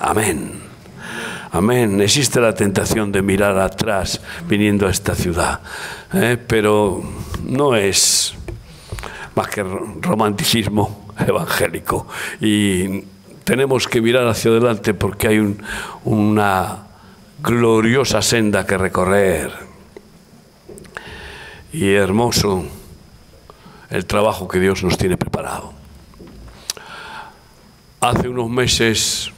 Amén. Amén. Existe la tentación de mirar atrás viniendo a esta ciudad, ¿eh? pero no es más que romanticismo evangélico. Y tenemos que mirar hacia adelante porque hay una gloriosa senda que recorrer. Y hermoso el trabajo que Dios nos tiene preparado. Hace unos meses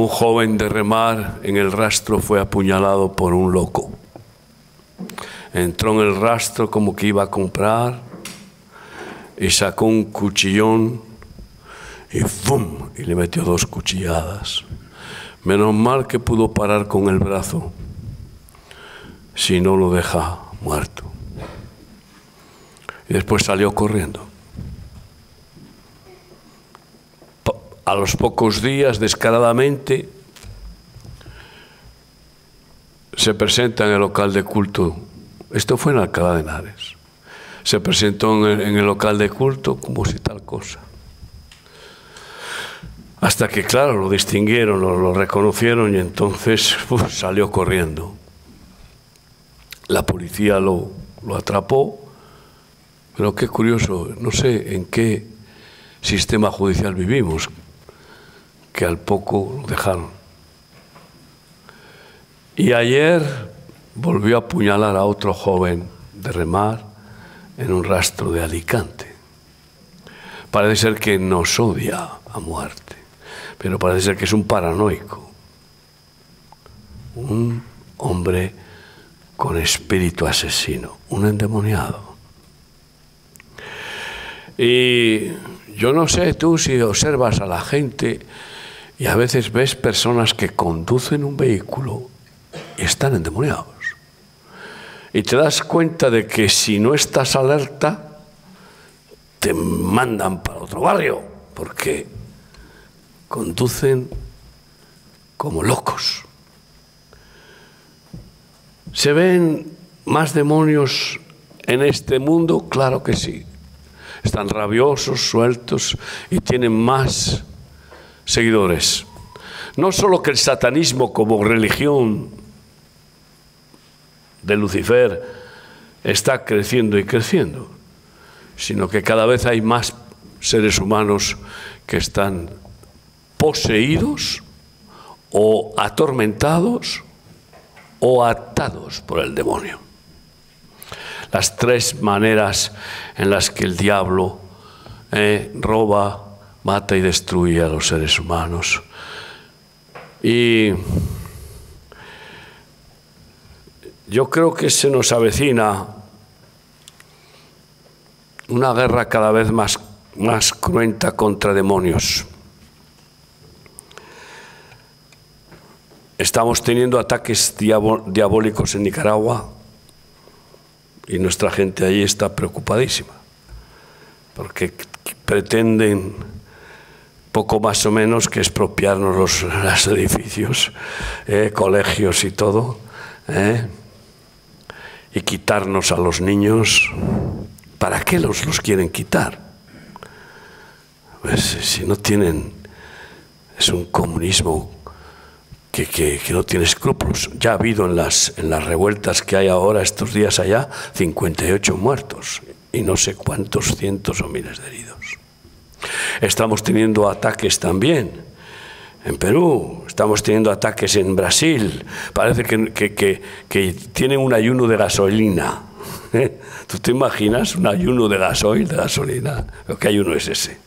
un joven de remar en el rastro fue apuñalado por un loco. Entró en el rastro como que iba a comprar y sacó un cuchillón y ¡fum! y le metió dos cuchilladas. Menos mal que pudo parar con el brazo, si no lo deja muerto. Y después salió corriendo. A los pocos días, descaradamente, se presenta en el local de culto. Esto fue en Alcalá de Henares. Se presentó en el, local de culto como si tal cosa. Hasta que, claro, lo distinguieron, lo, reconocieron y entonces salió corriendo. La policía lo, lo atrapó, pero qué curioso, no sé en qué sistema judicial vivimos, que al poco lo dejaron. Y ayer volvió a apuñalar a otro joven de remar en un rastro de Alicante. Parece ser que nos odia a muerte, pero parece ser que es un paranoico, un hombre con espíritu asesino, un endemoniado. Y yo no sé tú si observas a la gente y a veces ves personas que conducen un vehículo y están endemoniados. Y te das cuenta de que si no estás alerta, te mandan para otro barrio, porque conducen como locos. ¿Se ven más demonios en este mundo? Claro que sí. Están rabiosos, sueltos y tienen más seguidores. No solo que el satanismo como religión de Lucifer está creciendo y creciendo, sino que cada vez hay más seres humanos que están poseídos o atormentados o atados por el demonio. Las tres maneras en las que el diablo eh, roba, mata y destruye a los seres humanos. Y yo creo que se nos avecina una guerra cada vez más, más cruenta contra demonios. Estamos teniendo ataques diabólicos en Nicaragua y nuestra gente allí está preocupadísima porque pretenden poco más o menos que expropiarnos los, edificios, eh, colegios y todo, eh, y quitarnos a los niños. ¿Para qué los, los quieren quitar? Pues si no tienen, es un comunismo que, que, no tiene escrúpulos. Ya ha habido en las, en las revueltas que hay ahora, estos días allá, 58 muertos y no sé cuántos cientos o miles de heridos. Estamos teniendo ataques también en Perú, estamos teniendo ataques en Brasil. Parece que, tienen un ayuno de gasolina. ¿Tú te imaginas un ayuno de gasoil, de gasolina? ¿Qué ayuno es ese?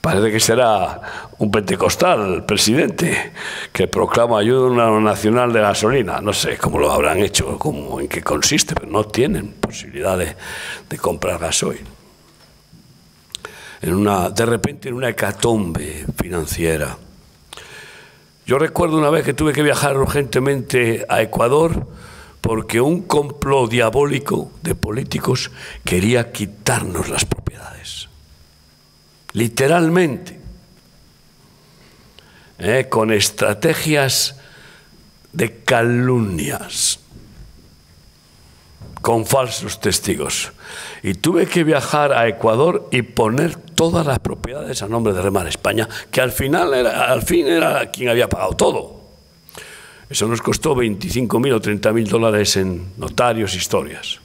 Parece que será un pentecostal, presidente, que proclama ayuno nacional de gasolina. No sé cómo lo habrán hecho, cómo, en qué consiste, pero no tienen posibilidad de, de comprar gasoil en una, de repente en una hecatombe financiera. Yo recuerdo una vez que tuve que viajar urgentemente a Ecuador porque un complot diabólico de políticos quería quitarnos las propiedades. Literalmente. ¿eh? con estrategias de calumnias, con falsos testigos. Y tuve que viajar a Ecuador y poner todas las propiedades a nombre de Remar España, que al final era, al fin era quien había pagado todo. Eso nos costó 25.000 o 30.000 dólares en notarios, historias.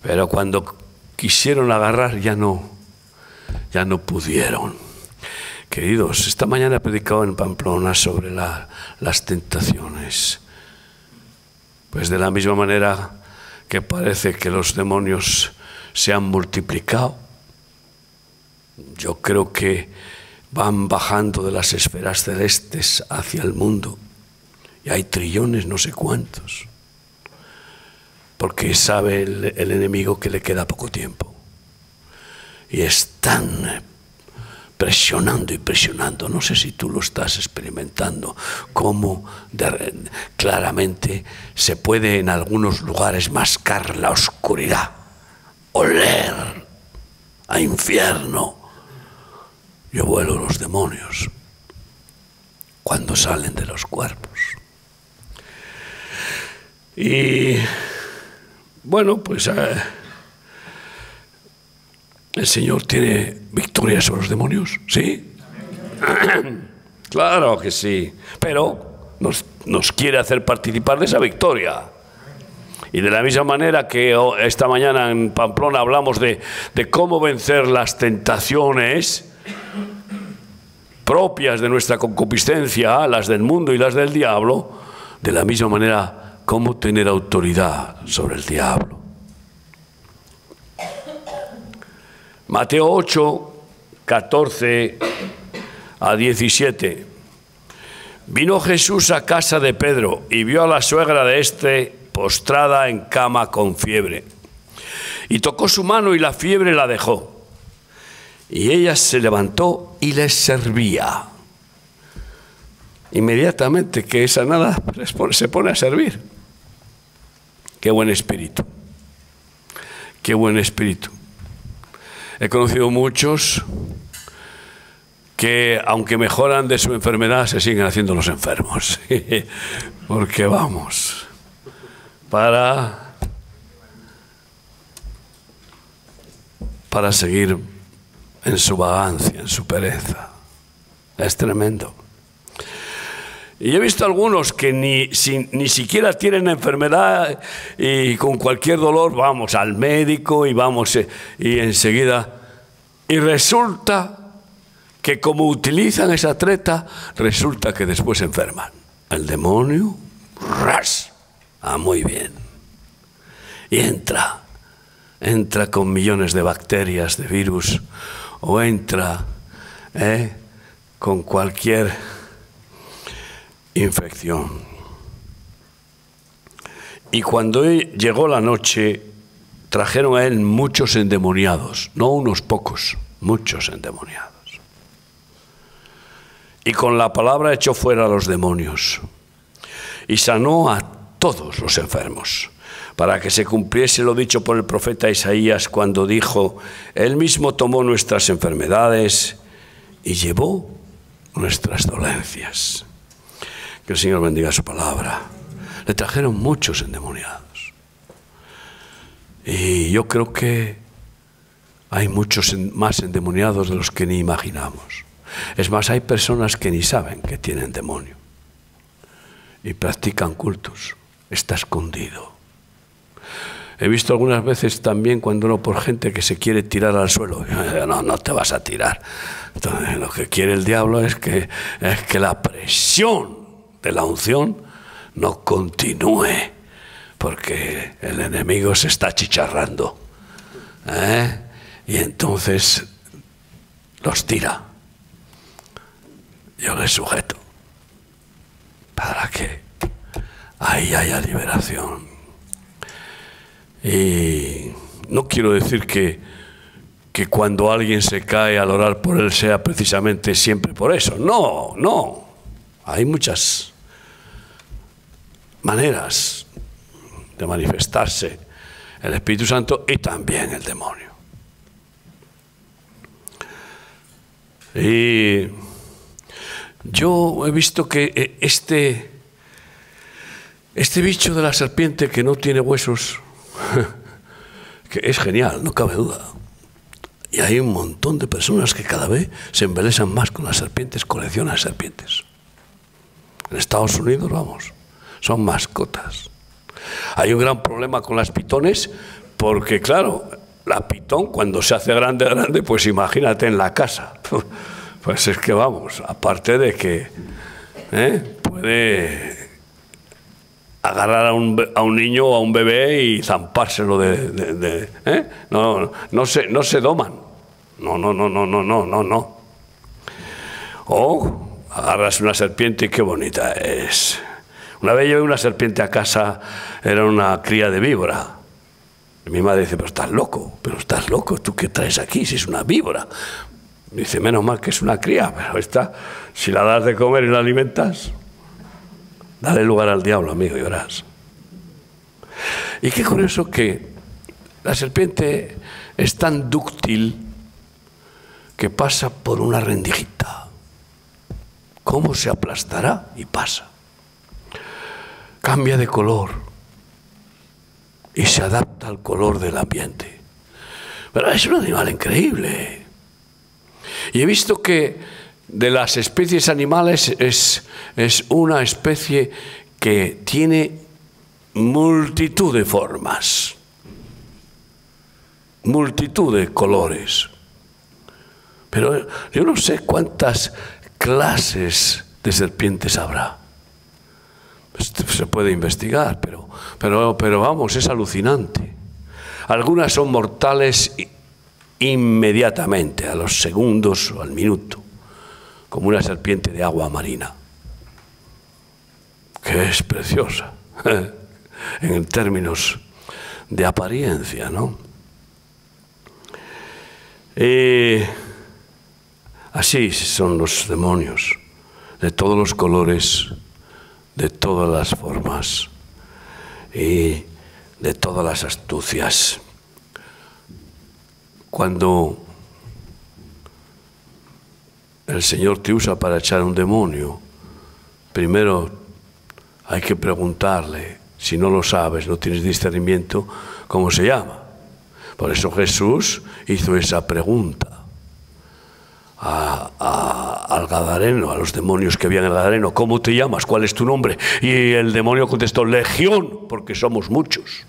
Pero cuando quisieron agarrar ya no, ya no pudieron. Queridos, esta mañana he predicado en Pamplona sobre las tentaciones. Pues de la misma manera que parece que los demonios se han multiplicado, yo creo que van bajando de las esferas celestes hacia el mundo y hay trillones, no sé cuántos. Porque sabe el, enemigo que le queda poco tiempo. Y están presionando y presionando. No sé si tú lo estás experimentando, cómo claramente se puede en algunos lugares mascar la oscuridad, oler a infierno. Yo vuelo los demonios cuando salen de los cuerpos. Y bueno, pues eh, el Señor tiene victoria sobre los demonios, ¿sí? claro que sí, pero nos, nos, quiere hacer participar de esa victoria. Y de la misma manera que esta mañana en Pamplona hablamos de, de cómo vencer las tentaciones propias de nuestra concupiscencia, las del mundo y las del diablo, de la misma manera cómo tener autoridad sobre el diablo. Mateo 8, 14 a 17. Vino Jesús a casa de Pedro y vio a la suegra de éste postrada en cama con fiebre. Y tocó su mano y la fiebre la dejó. Y ella se levantó y les servía. Inmediatamente que esa nada se pone a servir. Qué buen espíritu. Qué buen espíritu. He conocido muchos que aunque mejoran de su enfermedad se siguen haciendo los enfermos. Porque vamos, para, para seguir en su vagancia, en su pereza. Es tremendo. Y he visto algunos que ni, ni siquiera tienen enfermedad y con cualquier dolor vamos al médico y vamos eh, y enseguida. Y resulta que como utilizan esa treta, resulta que después se enferman. El demonio, ras, ah, muy bien. Y entra, entra con millones de bacterias, de virus, o entra eh, con cualquier infección. Y cuando llegó la noche, trajeron a él muchos endemoniados, no unos pocos, muchos endemoniados. Y con la palabra echó fuera a los demonios y sanó a todos los enfermos, para que se cumpliese lo dicho por el profeta Isaías cuando dijo, Él mismo tomó nuestras enfermedades y llevó nuestras dolencias. Que el Señor bendiga su palabra. Le trajeron muchos endemoniados. Y yo creo que hay muchos más endemoniados de los que ni imaginamos. Es más, hay personas que ni saben que tienen demonio y practican cultos. Está escondido. He visto algunas veces también cuando uno por gente que se quiere tirar al suelo. No, no te vas a tirar. Entonces, lo que quiere el diablo es que, es que la presión de la unción no continúe, porque el enemigo se está chicharrando. ¿eh? Y entonces los tira. Yo les sujeto para que ahí haya liberación. Y no quiero decir que, que cuando alguien se cae al orar por él sea precisamente siempre por eso. No, no. Hay muchas maneras de manifestarse el Espíritu Santo y también el demonio. Y yo he visto que eh, este, este bicho de la serpiente que no tiene huesos, que es genial, no cabe duda. Y hay un montón de personas que cada vez se embelesan más con las serpientes, coleccionan serpientes. En Estados Unidos, vamos, son mascotas. Hay un gran problema con las pitones porque, claro, la pitón cuando se hace grande, grande, pues imagínate en la casa. Pues es que vamos, aparte de que ¿eh? puede agarrar a un, a un, niño o a un bebé y zampárselo de... ¿eh? no, no, se, no se doman. No, no, no, no, no, no, no, no. O agarras una serpiente y qué bonita es. Una vez llevé una serpiente a casa, era una cría de víbora. Mi madre dice, pero estás loco, pero estás loco, ¿tú qué traes aquí si es una víbora? Dice, menos mal que es una cría, pero esta, si la das de comer y la alimentas, dale lugar al diablo, amigo, y verás. Y qué curioso que la serpiente es tan dúctil que pasa por una rendijita. ¿Cómo se aplastará? Y pasa. Cambia de color y se adapta al color del ambiente. Pero es un animal increíble. Y he visto que de las especies animales es, es una especie que tiene multitud de formas, multitud de colores. Pero yo no sé cuántas clases de serpientes habrá. Se puede investigar, pero, pero, pero vamos, es alucinante. Algunas son mortales inmediatamente, a los segundos o al minuto, como una serpiente de agua marina, que es preciosa en términos de apariencia, ¿no? Así son los demonios, de todos los colores, de todas las formas y de todas las astucias cuando el Señor te usa para echar un demonio, primero hay que preguntarle, si no lo sabes, no tienes discernimiento, cómo se llama. Por eso Jesús hizo esa pregunta al Gadareno, a los demonios que habían en el Gadareno, ¿cómo te llamas? ¿Cuál es tu nombre? Y el demonio contestó, Legión, porque somos muchos.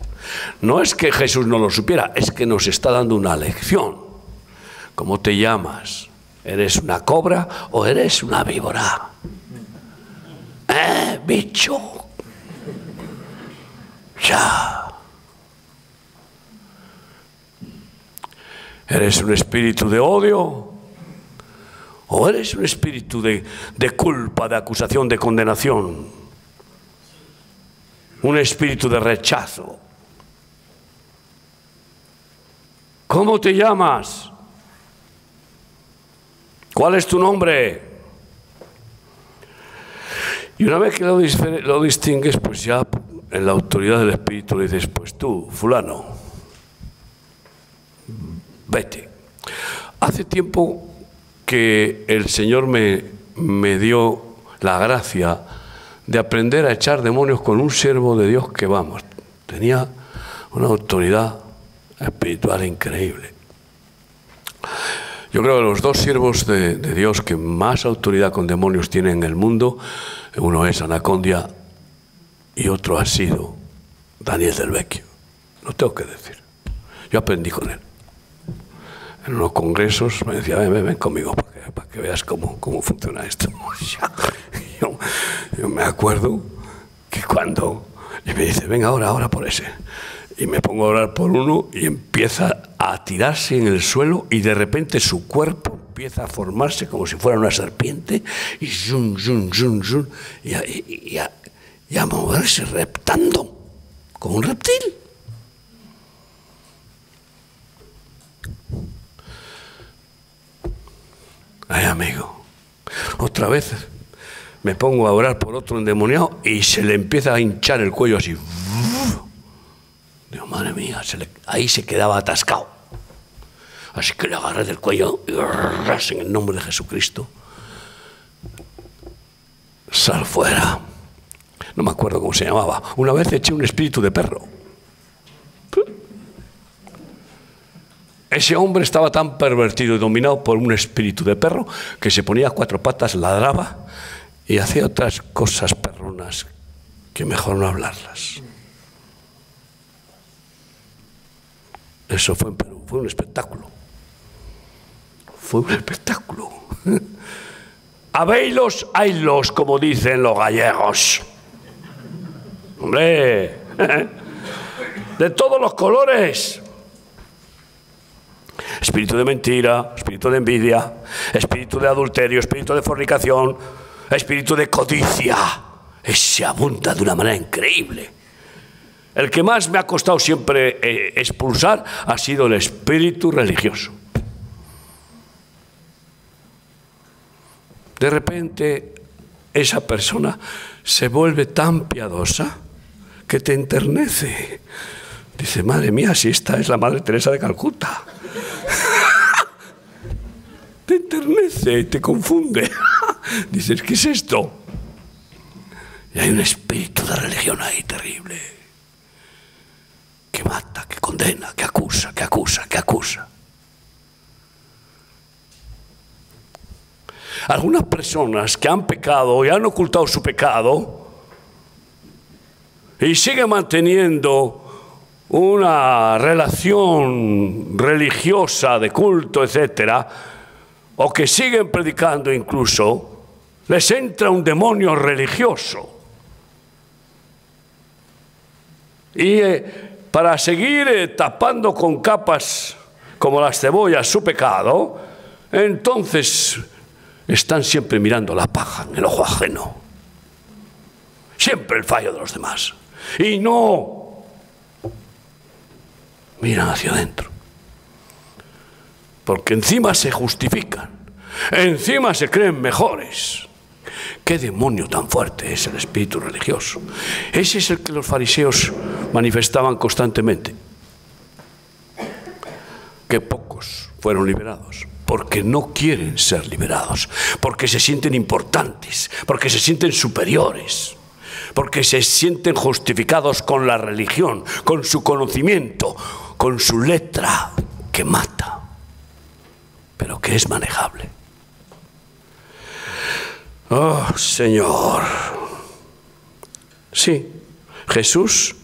No es que Jesús no lo supiera, es que nos está dando una lección. ¿Cómo te llamas? ¿Eres una cobra o eres una víbora? ¿Eh, bicho? Ya. ¿Eres un espíritu de odio? ¿O eres un espíritu de, de culpa, de acusación, de condenación? Un espíritu de rechazo. ¿Cómo te llamas? ¿Cuál es tu nombre? Y una vez que lo, distingues, pues ya en la autoridad del Espíritu le dices, pues tú, fulano, vete. Hace tiempo que el Señor me, me dio la gracia de aprender a echar demonios con un siervo de Dios que, vamos, tenía una autoridad espiritual increíble. Yo creo que los dos siervos de, Dios que más autoridad con demonios tienen en el mundo, uno es Anacondia y otro ha sido Daniel del Vecchio. Lo tengo que decir. Yo aprendí con él. En unos congresos me decía, ven, ven, conmigo para que, veas cómo, cómo funciona esto. yo, me acuerdo que cuando... Y me dice, ven ahora, ahora por ese y me pongo a orar por uno y empieza a tirarse en el suelo y de repente su cuerpo empieza a formarse como si fuera una serpiente y zum, zum, zum, zum, y, a, y, a, a moverse reptando como un reptil. Ay, amigo, otra vez me pongo a orar por otro endemoniado y se le empieza a hinchar el cuello así. Digo, madre mía, ahí se quedaba atascado. Así que le agarré del cuello y en el nombre de Jesucristo. Sal fuera. No me acuerdo cómo se llamaba. Una vez eché un espíritu de perro. ese hombre estaba tan pervertido y dominado por un espíritu de perro que se ponía a cuatro patas, ladraba y hacía otras cosas perronas que mejor no hablarlas. Eso fue en Perú, fue un espectáculo. Fue un espectáculo. Habeilos, haylos, como dicen los gallegos. Hombre, de todos los colores. Espíritu de mentira, espíritu de envidia, espíritu de adulterio, espíritu de fornicación, espíritu de codicia. Ese abunda de una manera increíble. El que más me ha costado siempre eh, expulsar ha sido el espíritu religioso. De repente esa persona se vuelve tan piadosa que te enternece. Dice, madre mía, si esta es la Madre Teresa de Calcuta. te enternece, te confunde. Dices, ¿qué es esto? Y hay un espíritu de religión ahí terrible. Que mata, que condena, que acusa, que acusa, que acusa. Algunas personas que han pecado y han ocultado su pecado y siguen manteniendo una relación religiosa de culto, etcétera, o que siguen predicando incluso, les entra un demonio religioso. Y eh, para seguir eh, tapando con capas como las cebollas su pecado, entonces están siempre mirando la paja en el ojo ajeno. Siempre el fallo de los demás. Y no miran hacia adentro. Porque encima se justifican. Encima se creen mejores. ¿Qué demonio tan fuerte es el espíritu religioso? Ese es el que los fariseos manifestaban constantemente. Que pocos fueron liberados porque no quieren ser liberados, porque se sienten importantes, porque se sienten superiores, porque se sienten justificados con la religión, con su conocimiento, con su letra que mata, pero que es manejable. Oh, Señor. Sí, Jesús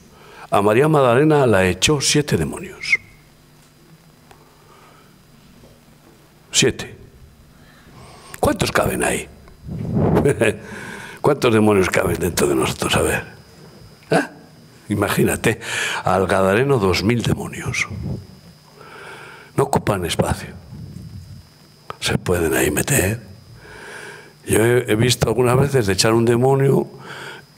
a María Magdalena la echó siete demonios. Siete. ¿Cuántos caben ahí? ¿Cuántos demonios caben dentro de nosotros? A ver. ¿Eh? Imagínate, al Gadareno dos mil demonios. No ocupan espacio. Se pueden ahí meter. Yo he, visto algunas veces echar un demonio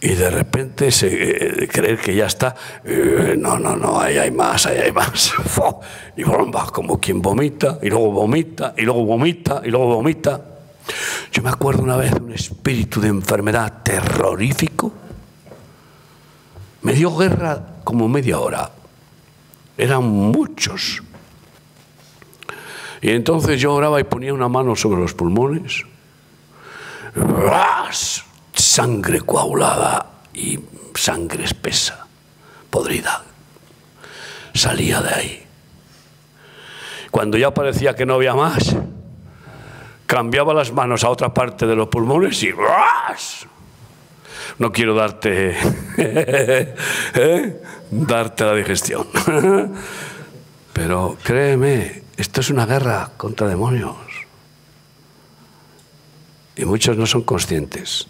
y de repente eh, creer que ya está, eh, no, no, no, ahí hay más, ahí hay más, y bomba, como quien vomita, y luego vomita, y luego vomita, y luego vomita. Yo me acuerdo una vez de un espíritu de enfermedad terrorífico, me dio guerra como media hora, eran muchos. Y entonces yo oraba y ponía una mano sobre los pulmones, sangre coagulada y sangre espesa, podrida. Salía de ahí. Cuando ya parecía que no había más, cambiaba las manos a otra parte de los pulmones y no quiero darte ¿eh? darte la digestión. Pero créeme, esto es una guerra contra demonios. Y muchos no son conscientes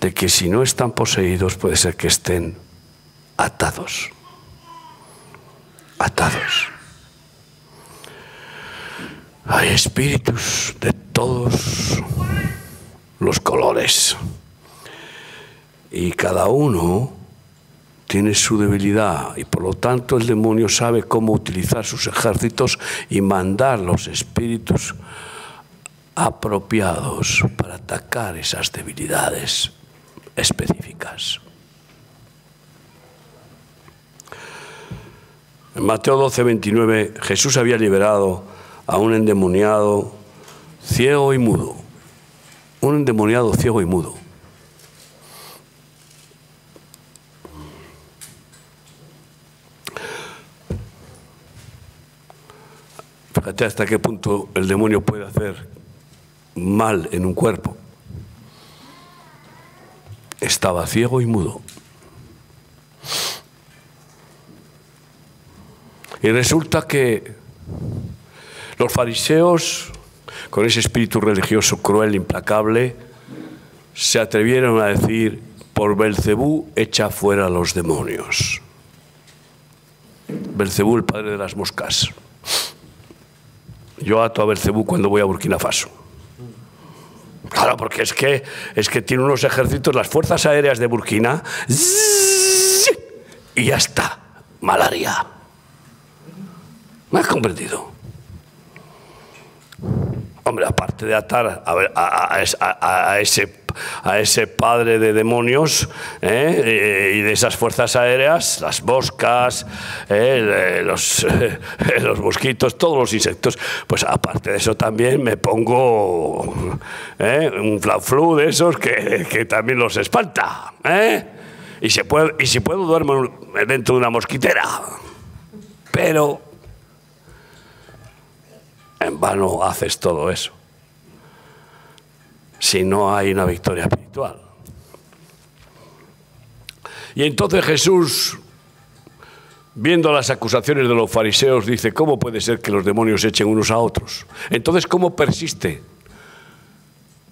de que si no están poseídos puede ser que estén atados. Atados. Hay espíritus de todos los colores. Y cada uno tiene su debilidad y por lo tanto el demonio sabe cómo utilizar sus ejércitos y mandar los espíritus apropiados para atacar esas debilidades específicas. En Mateo 12, 29, Jesús había liberado a un endemoniado ciego y mudo. Un endemoniado ciego y mudo. Fíjate hasta qué punto el demonio puede hacer mal en un cuerpo. Estaba ciego y mudo. Y resulta que los fariseos, con ese espíritu religioso cruel, implacable, se atrevieron a decir, por Belcebú echa fuera a los demonios. Belcebú, el padre de las moscas. Yo ato a Belcebú cuando voy a Burkina Faso. Claro, porque es que, es que tiene unos ejércitos, las fuerzas aéreas de Burkina, y ya está, malaria. ¿Me has comprendido? Hombre, aparte de atar a, ese, a ese padre de demonios ¿eh? y de esas fuerzas aéreas, las moscas, ¿eh? los, los mosquitos, todos los insectos, pues aparte de eso también me pongo ¿eh? un flau de esos que, también los espanta. Y, se puede, y si puedo duermo dentro de una mosquitera. Pero en vano haces todo eso. Si no hay una victoria espiritual. Y entonces Jesús, viendo las acusaciones de los fariseos, dice, ¿cómo puede ser que los demonios echen unos a otros? Entonces, ¿cómo persiste?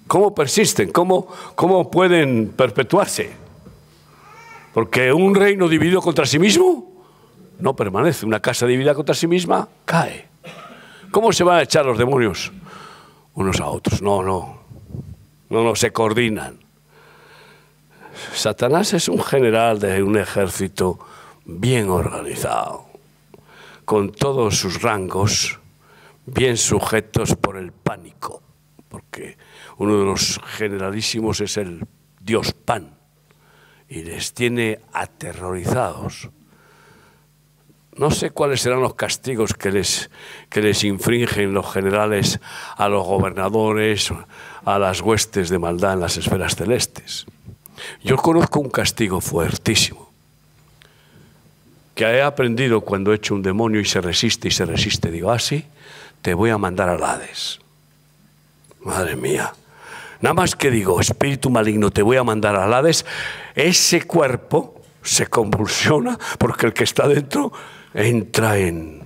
¿Cómo persisten? ¿Cómo, cómo pueden perpetuarse? Porque un reino dividido contra sí mismo no permanece. Una casa dividida contra sí misma cae. ¿Cómo se van a echar los demonios unos a otros? No, no. No, no, se coordinan. Satanás es un general de un ejército bien organizado, con todos sus rangos bien sujetos por el pánico, porque uno de los generalísimos es el dios Pan y les tiene aterrorizados no sé cuáles serán los castigos que les, que les infringen los generales a los gobernadores, a las huestes de maldad en las esferas celestes. Yo conozco un castigo fuertísimo que he aprendido cuando he hecho un demonio y se resiste y se resiste. Digo, así, ah, te voy a mandar al Hades. Madre mía. Nada más que digo, espíritu maligno, te voy a mandar al Hades, ese cuerpo se convulsiona porque el que está dentro entra en,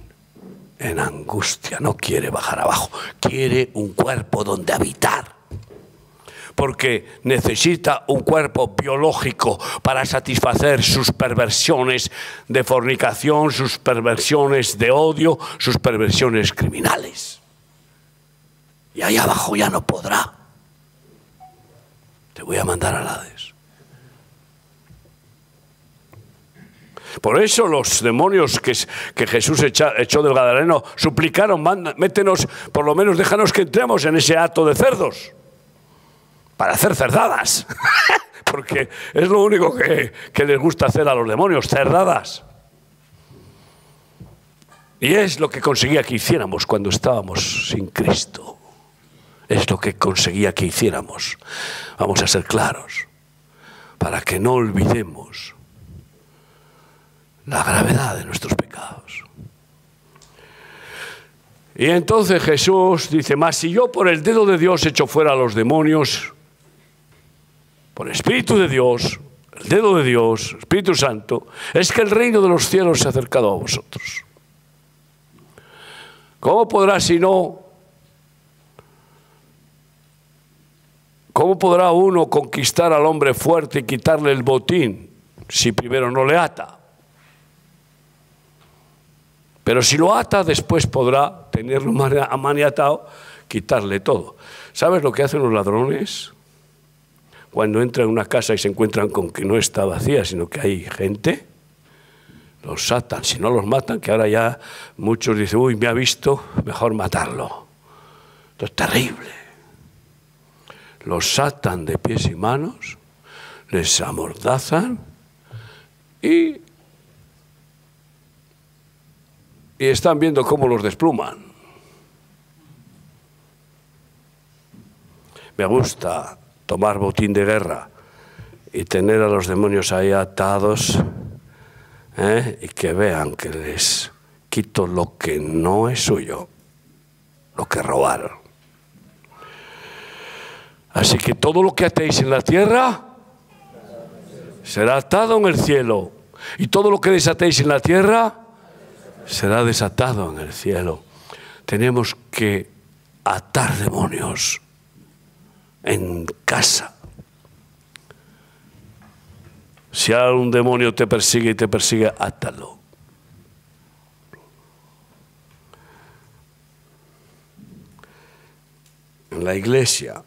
en angustia, no quiere bajar abajo, quiere un cuerpo donde habitar porque necesita un cuerpo biológico para satisfacer sus perversiones de fornicación, sus perversiones de odio, sus perversiones criminales. Y ahí abajo ya no podrá. Te voy a mandar a Hades. Por eso los demonios que, Jesús echó del Gadareno suplicaron, métenos, por lo menos déjanos que entremos en ese acto de cerdos, para hacer cerdadas, porque es lo único que, que les gusta hacer a los demonios, cerdadas. Y es lo que conseguía que hiciéramos cuando estábamos sin Cristo. Es lo que conseguía que hiciéramos. Vamos a ser claros, para que no olvidemos la gravedad de nuestros pecados. Y entonces Jesús dice, más si yo por el dedo de Dios echo fuera a los demonios, por el Espíritu de Dios, el dedo de Dios, Espíritu Santo, es que el reino de los cielos se ha acercado a vosotros. ¿Cómo podrá si no? ¿Cómo podrá uno conquistar al hombre fuerte y quitarle el botín si primero no le ata? Pero si lo ata, después podrá tenerlo amaniatado, quitarle todo. ¿Sabes lo que hacen los ladrones? Cuando entran en una casa y se encuentran con que no está vacía, sino que hay gente, los atan. Si no los matan, que ahora ya muchos dicen, uy, me ha visto, mejor matarlo. Esto es terrible. Los atan de pies y manos, les amordazan y y están viendo cómo los despluman. Me gusta tomar botín de guerra y tener a los demonios ahí atados ¿eh? y que vean que les quito lo que no es suyo lo que robaron. Así que todo lo que atéis en la tierra será atado en el cielo. Y todo lo que desatéis en la tierra será desatado en el cielo. Tenemos que atar demonios en casa. Si algún demonio te persigue y te persigue, átalo. En la iglesia.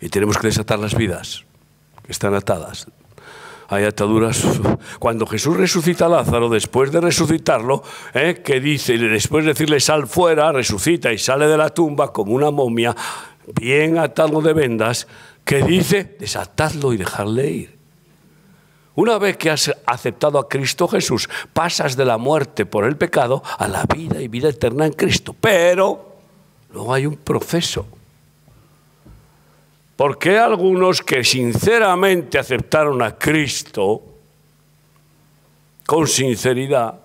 Y tenemos que desatar las vidas que están atadas hay ataduras. Cuando Jesús resucita a Lázaro, después de resucitarlo, ¿eh? que dice, después de decirle sal fuera, resucita y sale de la tumba como una momia, bien atado de vendas, que dice, desatadlo y dejarle ir. Una vez que has aceptado a Cristo Jesús, pasas de la muerte por el pecado a la vida y vida eterna en Cristo. Pero luego hay un proceso ¿Por qué algunos que sinceramente aceptaron a Cristo, con sinceridad,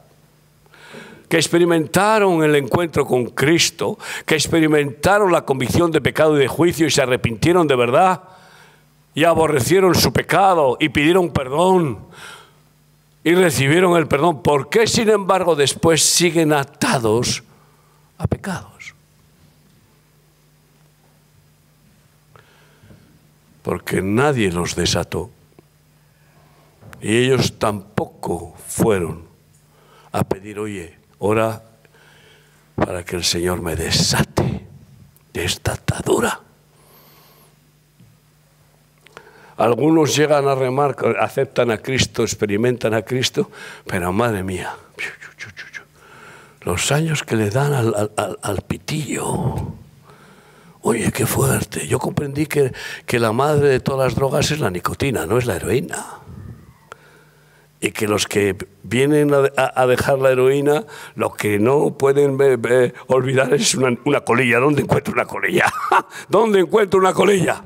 que experimentaron el encuentro con Cristo, que experimentaron la convicción de pecado y de juicio y se arrepintieron de verdad y aborrecieron su pecado y pidieron perdón y recibieron el perdón, ¿por qué sin embargo después siguen atados a pecados? Porque nadie los desató. Y ellos tampoco fueron a pedir, oye, ora para que el Señor me desate de esta atadura. Algunos llegan a remar, aceptan a Cristo, experimentan a Cristo, pero madre mía, los años que le dan al, al pitillo Oye, qué fuerte. Yo comprendí que, la madre de todas las drogas es la nicotina, no es la heroína. Y que los que vienen a, dejar la heroína, lo que no pueden olvidar es una, colilla. ¿Dónde encuentro una colilla? ¿Dónde encuentro una colilla?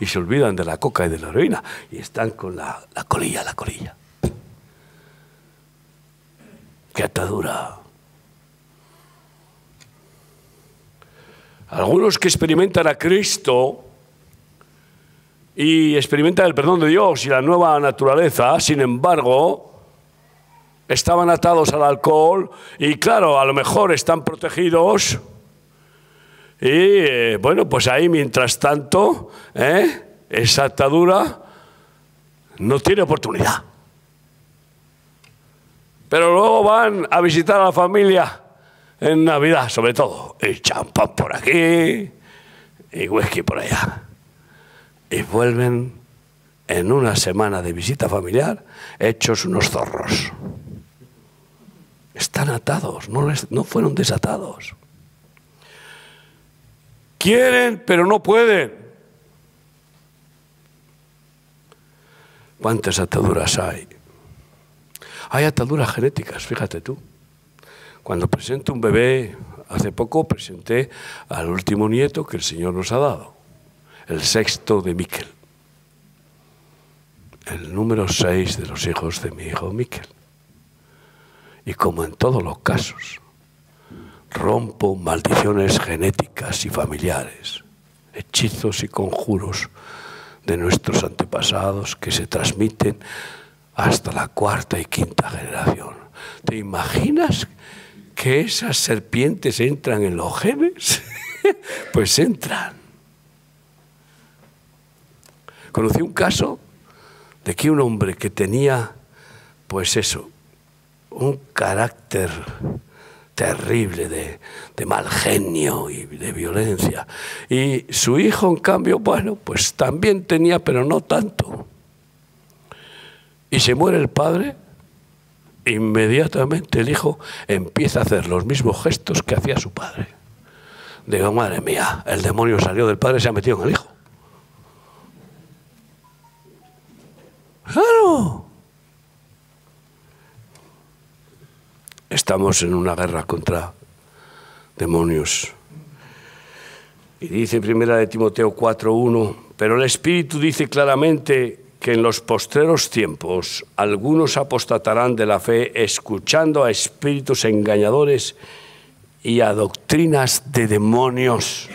Y se olvidan de la coca y de la heroína. Y están con la, la colilla, la colilla. Qué atadura. Algunos que experimentan a Cristo y experimentan el perdón de Dios y la nueva naturaleza, sin embargo, estaban atados al alcohol y claro, a lo mejor están protegidos. Y eh, bueno, pues ahí mientras tanto, ¿eh? esa atadura no tiene oportunidad. Pero luego van a visitar a la familia en Navidad sobre todo, y champán por aquí y whisky por allá. Y vuelven en una semana de visita familiar hechos unos zorros. Están atados, no, no fueron desatados. Quieren, pero no pueden. ¿Cuántas ataduras hay? Hay ataduras genéticas, fíjate tú. Cuando presento un bebé, hace poco presenté al último nieto que el Señor nos ha dado, el sexto de Miquel, el número seis de los hijos de mi hijo Miquel. Y como en todos los casos, rompo maldiciones genéticas y familiares, hechizos y conjuros de nuestros antepasados que se transmiten hasta la cuarta y quinta generación. ¿Te imaginas que esas serpientes entran en los genes, pues entran. Conocí un caso de que un hombre que tenía, pues eso, un carácter terrible de, mal genio y de violencia. Y su hijo, en cambio, bueno, pues también tenía, pero no tanto. Y se muere el padre inmediatamente el hijo empieza a hacer los mismos gestos que hacía su padre. Digo, madre mía, el demonio salió del padre y se ha metido en el hijo. Claro. Estamos en una guerra contra demonios. Y dice primera de Timoteo 4.1, pero el Espíritu dice claramente que en los postreros tiempos algunos apostatarán de la fe escuchando a espíritus engañadores y a doctrinas de demonios.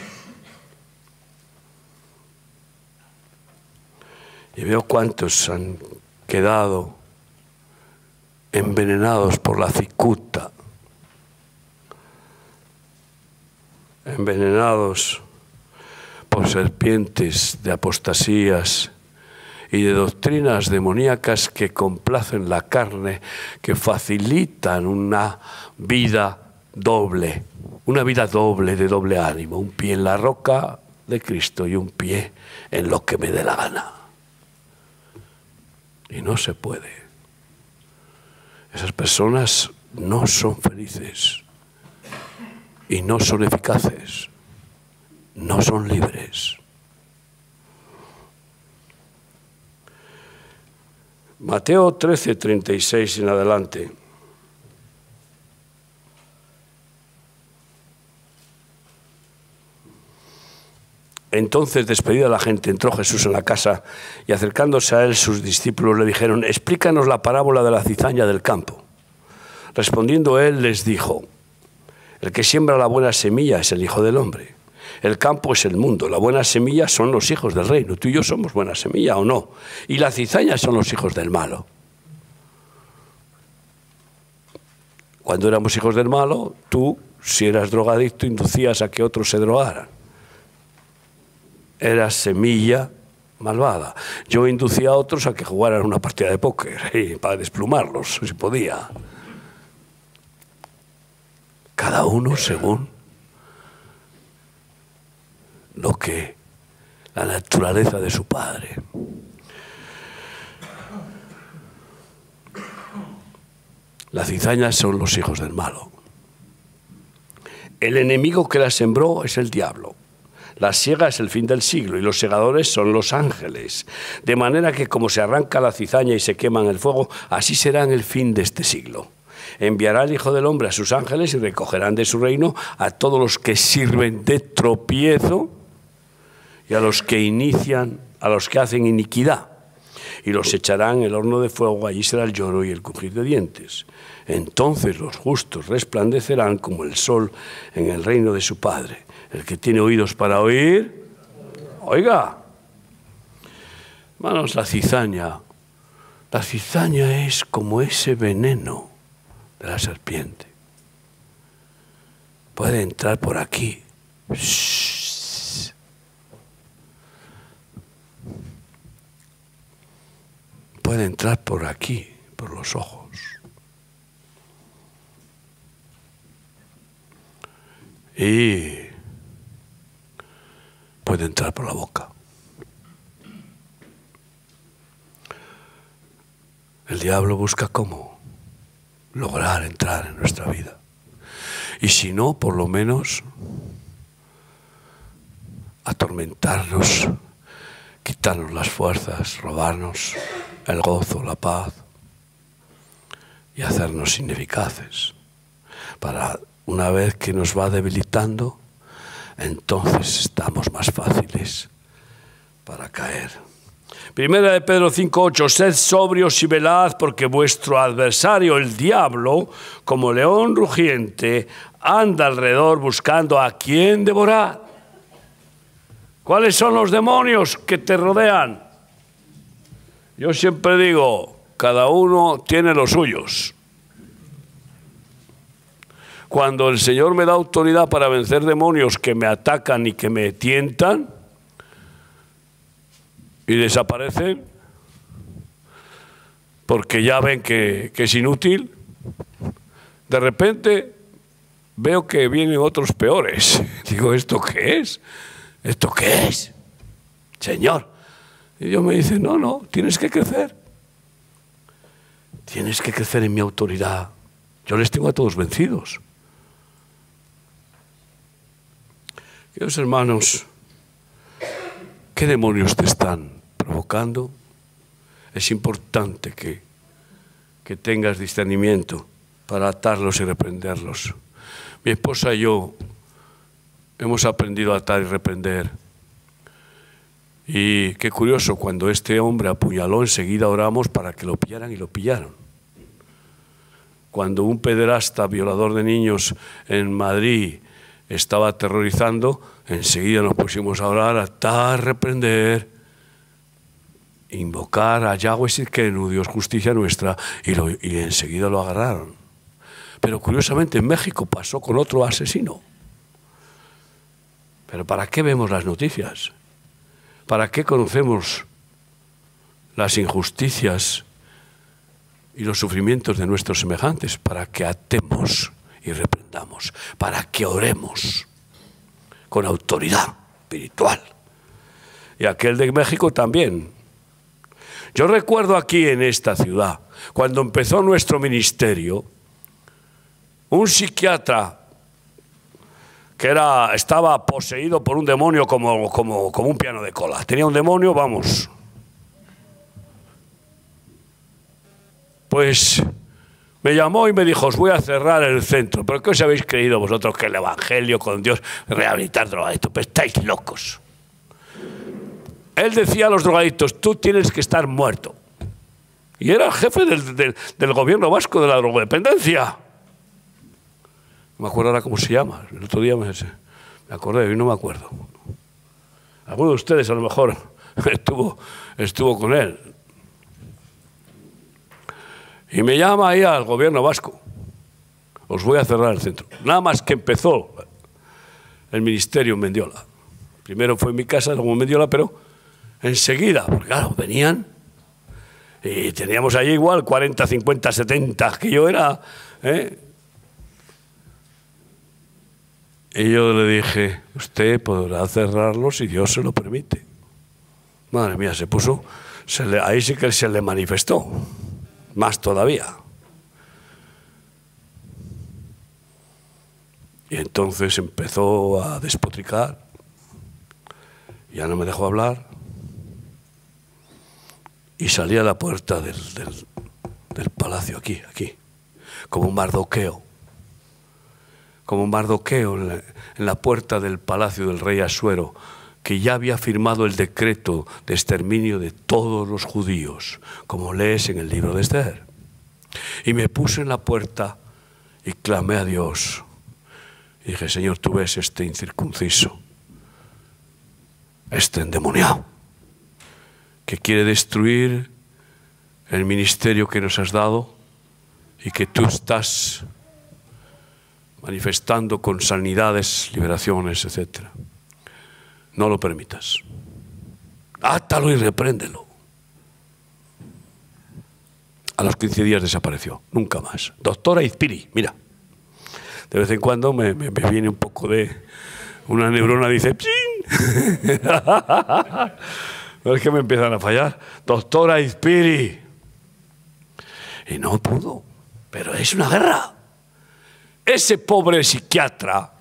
Y veo cuántos han quedado envenenados por la cicuta, envenenados por serpientes de apostasías y de doctrinas demoníacas que complacen la carne, que facilitan una vida doble, una vida doble de doble ánimo, un pie en la roca de Cristo y un pie en lo que me dé la gana. Y no se puede. Esas personas no son felices y no son eficaces, no son libres. Mateo 13, 36 en adelante. Entonces, despedida la gente, entró Jesús en la casa y acercándose a él sus discípulos le dijeron, explícanos la parábola de la cizaña del campo. Respondiendo él les dijo, el que siembra la buena semilla es el Hijo del Hombre. El campo es el mundo, la buena semilla son los hijos del reino. Tú y yo somos buena semilla o no. Y la cizaña son los hijos del malo. Cuando éramos hijos del malo, tú, si eras drogadicto, inducías a que otros se drogaran. Eras semilla malvada. Yo inducía a otros a que jugaran una partida de póker para desplumarlos, si podía. Cada uno según lo que la naturaleza de su padre. Las cizañas son los hijos del malo. El enemigo que las sembró es el diablo. La siega es el fin del siglo y los segadores son los ángeles. De manera que como se arranca la cizaña y se quema en el fuego, así será en el fin de este siglo. Enviará el Hijo del Hombre a sus ángeles y recogerán de su reino a todos los que sirven de tropiezo y a los que inician, a los que hacen iniquidad, y los echarán en el horno de fuego, allí será el lloro y el crujir de dientes. Entonces los justos resplandecerán como el sol en el reino de su Padre. El que tiene oídos para oír, oiga. Hermanos, la cizaña, la cizaña es como ese veneno de la serpiente. Puede entrar por aquí. Puede entrar por aquí, por los ojos. Y puede entrar por la boca. El diablo busca cómo lograr entrar en nuestra vida. Y si no, por lo menos atormentarnos, quitarnos las fuerzas, robarnos el gozo, la paz y hacernos ineficaces. Para una vez que nos va debilitando, entonces estamos más fáciles para caer. Primera de Pedro 5:8, sed sobrios y velad porque vuestro adversario, el diablo, como león rugiente, anda alrededor buscando a quien devorar. ¿Cuáles son los demonios que te rodean? Yo siempre digo, cada uno tiene los suyos. Cuando el Señor me da autoridad para vencer demonios que me atacan y que me tientan y desaparecen, porque ya ven que, que es inútil, de repente veo que vienen otros peores. Digo, ¿esto qué es? ¿Esto qué es? Señor, y Dios me dice, no, no, tienes que crecer. Tienes que crecer en mi autoridad. Yo les tengo a todos vencidos. Queridos hermanos, ¿qué demonios te están provocando? Es importante que, que tengas discernimiento para atarlos y reprenderlos. Mi esposa y yo hemos aprendido a atar y reprender Y qué curioso, cuando este hombre apuñaló, enseguida oramos para que lo pillaran y lo pillaron. Cuando un pederasta, violador de niños en Madrid, estaba aterrorizando, enseguida nos pusimos a orar, a reprender, invocar a Yahweh Sidkenu, Dios justicia nuestra, y, y enseguida lo agarraron. Pero curiosamente en México pasó con otro asesino. Pero ¿para qué vemos las noticias? ¿Para qué conocemos las injusticias y los sufrimientos de nuestros semejantes? Para que atemos y reprendamos, para que oremos con autoridad espiritual. Y aquel de México también. Yo recuerdo aquí en esta ciudad, cuando empezó nuestro ministerio, un psiquiatra que era, estaba poseído por un demonio como, como, como un piano de cola. Tenía un demonio, vamos. Pues me llamó y me dijo, os voy a cerrar el centro. ¿Pero qué os habéis creído vosotros que el Evangelio con Dios, rehabilitar drogadictos? Pues estáis locos. Él decía a los drogadictos, tú tienes que estar muerto. Y era jefe del, del gobierno vasco de la drogodependencia. No me acuerdo ahora cómo se llama. El otro día me, acordé y no me acuerdo. Alguno de ustedes a lo mejor estuvo, estuvo con él. Y me llama ahí al gobierno vasco. Os voy a cerrar el centro. Nada más que empezó el ministerio en Mendiola. Primero fue en mi casa, luego en Mendiola, pero enseguida, porque claro, venían y teníamos allí igual 40, 50, 70, que yo era... ¿eh? Y yo le dije, usted podrá cerrarlo si Dios se lo permite. Madre mía, se puso, ahí sí que se le manifestó, más todavía. Y entonces empezó a despotricar, ya no me dejó hablar, y salí a la puerta del, del palacio, aquí, aquí, como un mardoqueo como Mardoqueo en la, puerta del palacio del rey Asuero, que ya había firmado el decreto de exterminio de todos los judíos, como lees en el libro de Esther. Y me puse en la puerta y clamé a Dios. Y dije, Señor, tú ves este incircunciso, este endemoniado, que quiere destruir el ministerio que nos has dado y que tú estás manifestando con sanidades, liberaciones, etc. No lo permitas. Átalo y repréndelo. A los 15 días desapareció, nunca más. Doctora Izpiri, mira. De vez en cuando me, viene un poco de. Una neurona dice. no es que me empiezan a fallar. Doctora Izpiri. Y no pudo. Pero es una guerra ese pobre psiquiatra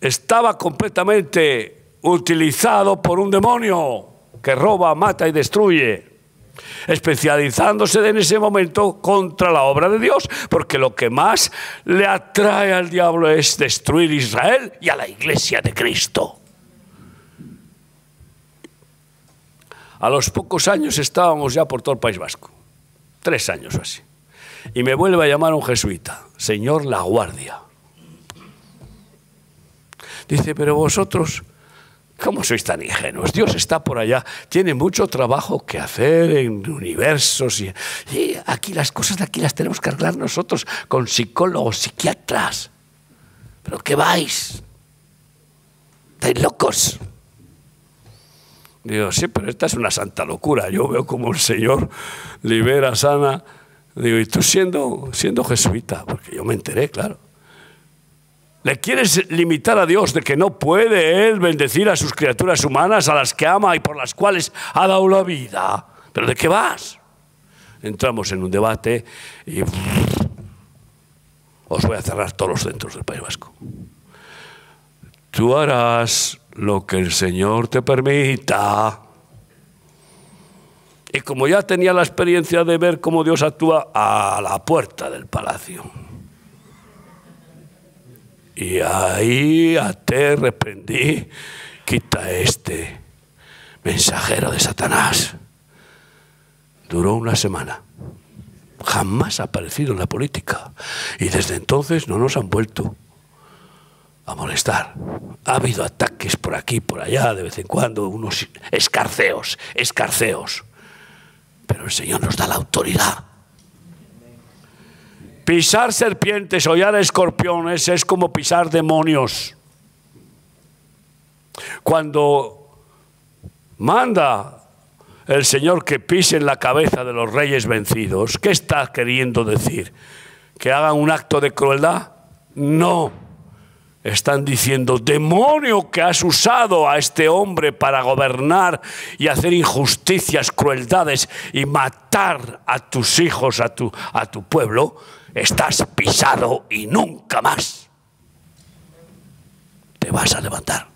estaba completamente utilizado por un demonio que roba, mata y destruye, especializándose en ese momento contra la obra de Dios, porque lo que más le atrae al diablo es destruir Israel y a la iglesia de Cristo. A los pocos años estábamos ya por todo el País Vasco, tres años o así. Y me vuelve a llamar un jesuita, señor La Guardia. Dice, pero vosotros, ¿cómo sois tan ingenuos? Dios está por allá, tiene mucho trabajo que hacer en universos y, aquí las cosas de aquí las tenemos que arreglar nosotros con psicólogos, psiquiatras. ¿Pero qué vais? ¿Estáis locos? Digo, sí, pero esta es una santa locura. Yo veo como el Señor libera, sana Digo, y tú siendo, siendo jesuita, porque yo me enteré, claro. ¿Le quieres limitar a Dios de que no puede Él bendecir a sus criaturas humanas, a las que ama y por las cuales ha dado la vida? ¿Pero de qué vas? Entramos en un debate y os voy a cerrar todos los centros del País Vasco. Tú harás lo que el Señor te permita. Y como ya tenía la experiencia de ver cómo Dios actúa a la puerta del palacio. Y ahí até, reprendí, quita este mensajero de Satanás. Duró una semana. Jamás ha aparecido en la política. Y desde entonces no nos han vuelto a molestar. Ha habido ataques por aquí, por allá, de vez en cuando, unos escarceos, escarceos. Pero el Señor nos da la autoridad. Pisar serpientes, hollar escorpiones es como pisar demonios. Cuando manda el Señor que pisen la cabeza de los reyes vencidos, ¿qué está queriendo decir? ¿Que hagan un acto de crueldad? No. Están diciendo, demonio que has usado a este hombre para gobernar y hacer injusticias, crueldades y matar a tus hijos, a tu, a tu pueblo, estás pisado y nunca más te vas a levantar.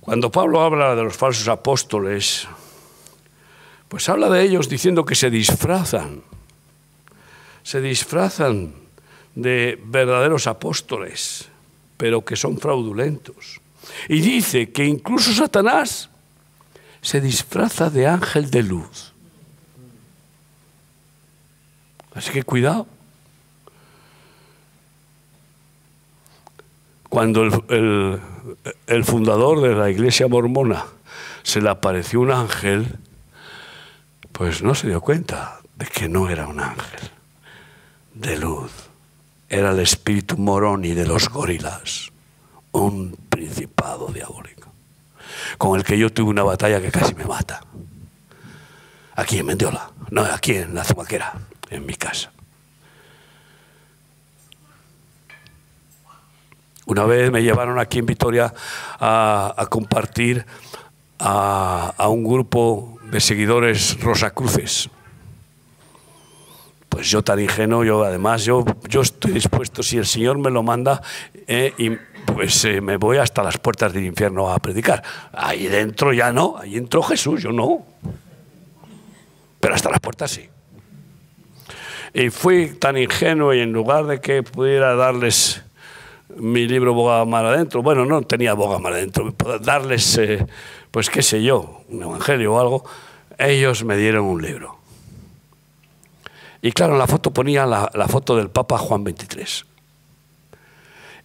Cuando Pablo habla de los falsos apóstoles, pues habla de ellos diciendo que se disfrazan, se disfrazan de verdaderos apóstoles, pero que son fraudulentos. Y dice que incluso Satanás se disfraza de ángel de luz. Así que cuidado. Cuando el, el fundador de la iglesia mormona se le apareció un ángel, pues no se dio cuenta de que no era un ángel de luz. Era el espíritu moroni de los gorilas, un principado diabólico, con el que yo tuve una batalla que casi me mata. Aquí en Mendiola, no, aquí en la Zumaquera, en mi casa. Una vez me llevaron aquí en Vitoria a, compartir a, un grupo de seguidores Rosacruces. Pues yo tan ingenuo, yo además, yo, yo estoy dispuesto, si el Señor me lo manda, eh, y pues eh, me voy hasta las puertas del infierno a predicar. Ahí dentro ya no, ahí entró Jesús, yo no. Pero hasta las puertas sí. Y fui tan ingenuo y en lugar de que pudiera darles mi libro Boga Mar Adentro. Bueno, no tenía Boga Mar Adentro, darles, eh, pues qué sé yo, un evangelio o algo. Ellos me dieron un libro. Y claro, en la foto ponía la, foto del Papa Juan XXIII.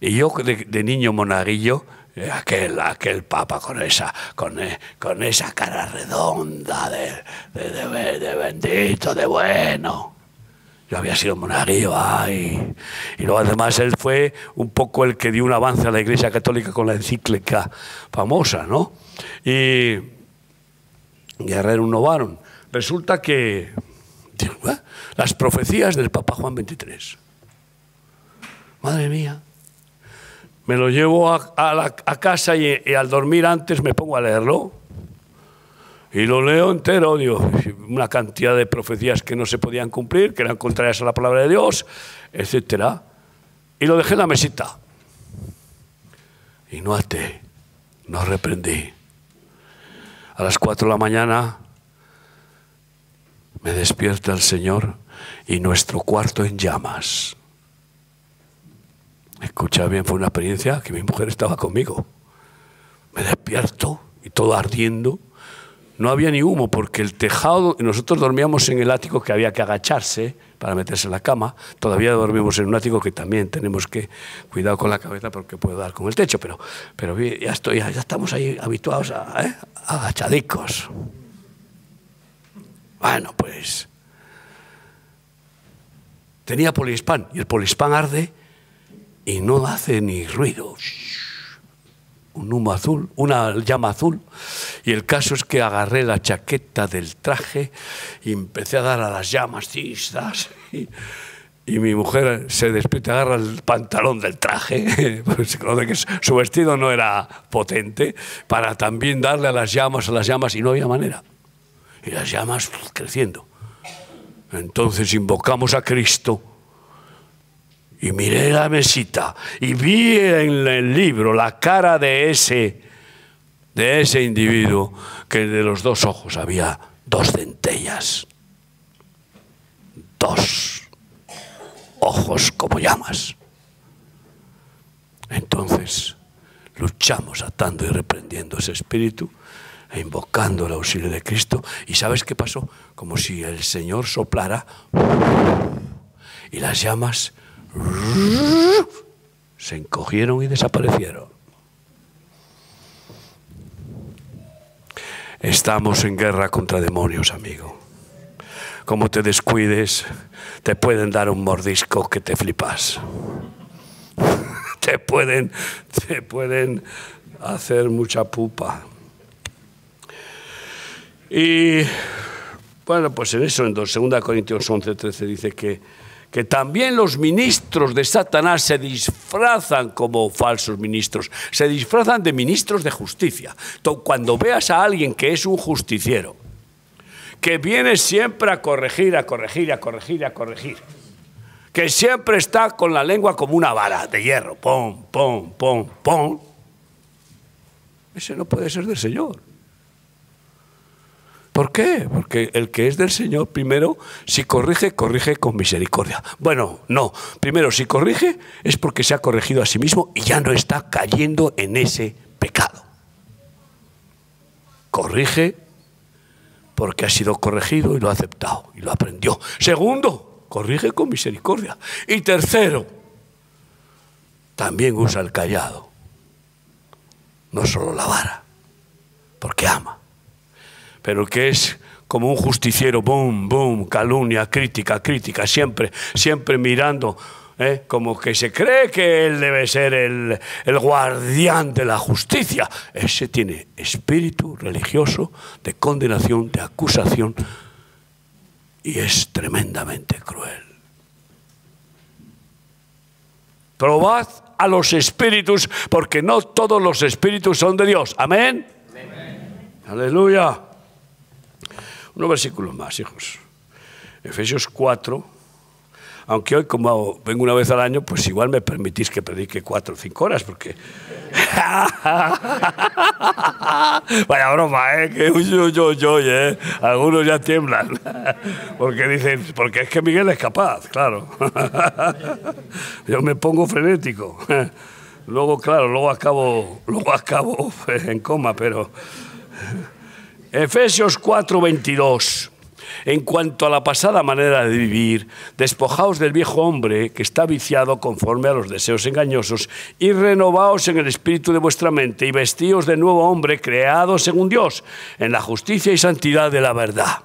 Y yo de, niño monaguillo, eh, aquel, aquel Papa con esa, con, eh, con esa cara redonda de, de bendito, de bueno yo había sido monaguillo, ay. Y luego además él fue un poco el que dio un avance a la Iglesia Católica con la encíclica famosa, ¿no? Y Guerrero Novaron. Resulta que las profecías del Papa Juan XXIII. Madre mía. Me lo llevo a, casa y, al dormir antes me pongo a leerlo. Y lo leo entero, digo, una cantidad de profecías que no se podían cumplir, que eran contrarias a la palabra de Dios, etc. Y lo dejé en la mesita. Y no até, no reprendí. A las cuatro de la mañana me despierta el Señor y nuestro cuarto en llamas. Escucha bien, fue una experiencia que mi mujer estaba conmigo. Me despierto y todo ardiendo no había ni humo porque el tejado, nosotros dormíamos en el ático que había que agacharse para meterse en la cama, todavía dormimos en un ático que también tenemos que cuidar con la cabeza porque puede dar con el techo, pero, pero ya estamos ahí habituados a ¿eh? agachadicos. Bueno, pues tenía polispán y el polispán arde y no hace ni ruido. Un humo azul, una llama azul, y el caso es que agarré la chaqueta del traje y empecé a dar a las llamas, cistas, y, mi mujer se despierta, agarra el pantalón del traje, pues que su vestido no era potente, para también darle a las llamas, a las llamas, y no había manera. Y las llamas creciendo. Entonces invocamos a Cristo y miré la mesita y vi en el libro la cara de ese, de ese individuo que de los dos ojos había dos centellas, dos ojos como llamas. Entonces, luchamos atando y reprendiendo ese espíritu invocando el auxilio de Cristo. ¿Y sabes qué pasó? Como si el Señor soplara y las llamas se encogieron y desaparecieron. Estamos en guerra contra demonios, amigo. Como te descuides, te pueden dar un mordisco que te flipas. te pueden, te pueden hacer mucha pupa. Y bueno, pues en eso, en 2 Corintios 11, 13 dice que, que también los ministros de Satanás se disfrazan como falsos ministros, se disfrazan de ministros de justicia. Cuando veas a alguien que es un justiciero, que viene siempre a corregir, a corregir, a corregir, a corregir, que siempre está con la lengua como una vara de hierro, pom, pom, pom, pom, ese no puede ser del Señor. ¿Por qué? Porque el que es del Señor, primero, si corrige, corrige con misericordia. Bueno, no. Primero, si corrige, es porque se ha corregido a sí mismo y ya no está cayendo en ese pecado. Corrige porque ha sido corregido y lo ha aceptado y lo aprendió. Segundo, corrige con misericordia. Y tercero, también usa el callado, no solo la vara, porque ama pero que es como un justiciero, boom, boom, calumnia, crítica, crítica, siempre, siempre mirando, ¿eh? como que se cree que él debe ser el, el guardián de la justicia. Ese tiene espíritu religioso de condenación, de acusación, y es tremendamente cruel. Probad a los espíritus, porque no todos los espíritus son de Dios. Amén. Aleluya. Unos versículos más, hijos. Efesios 4. Aunque hoy, como vengo una vez al año, pues igual me permitís que predique cuatro o cinco horas, porque. Vaya broma, ¿eh? Que yo, yo, yo, ¿eh? Algunos ya tiemblan. porque dicen, porque es que Miguel es capaz, claro. yo me pongo frenético. luego, claro, luego acabo, luego acabo en coma, pero. Efesios 4:22. En cuanto a la pasada manera de vivir, despojaos del viejo hombre que está viciado conforme a los deseos engañosos y renovaos en el espíritu de vuestra mente y vestíos de nuevo hombre creado según Dios, en la justicia y santidad de la verdad.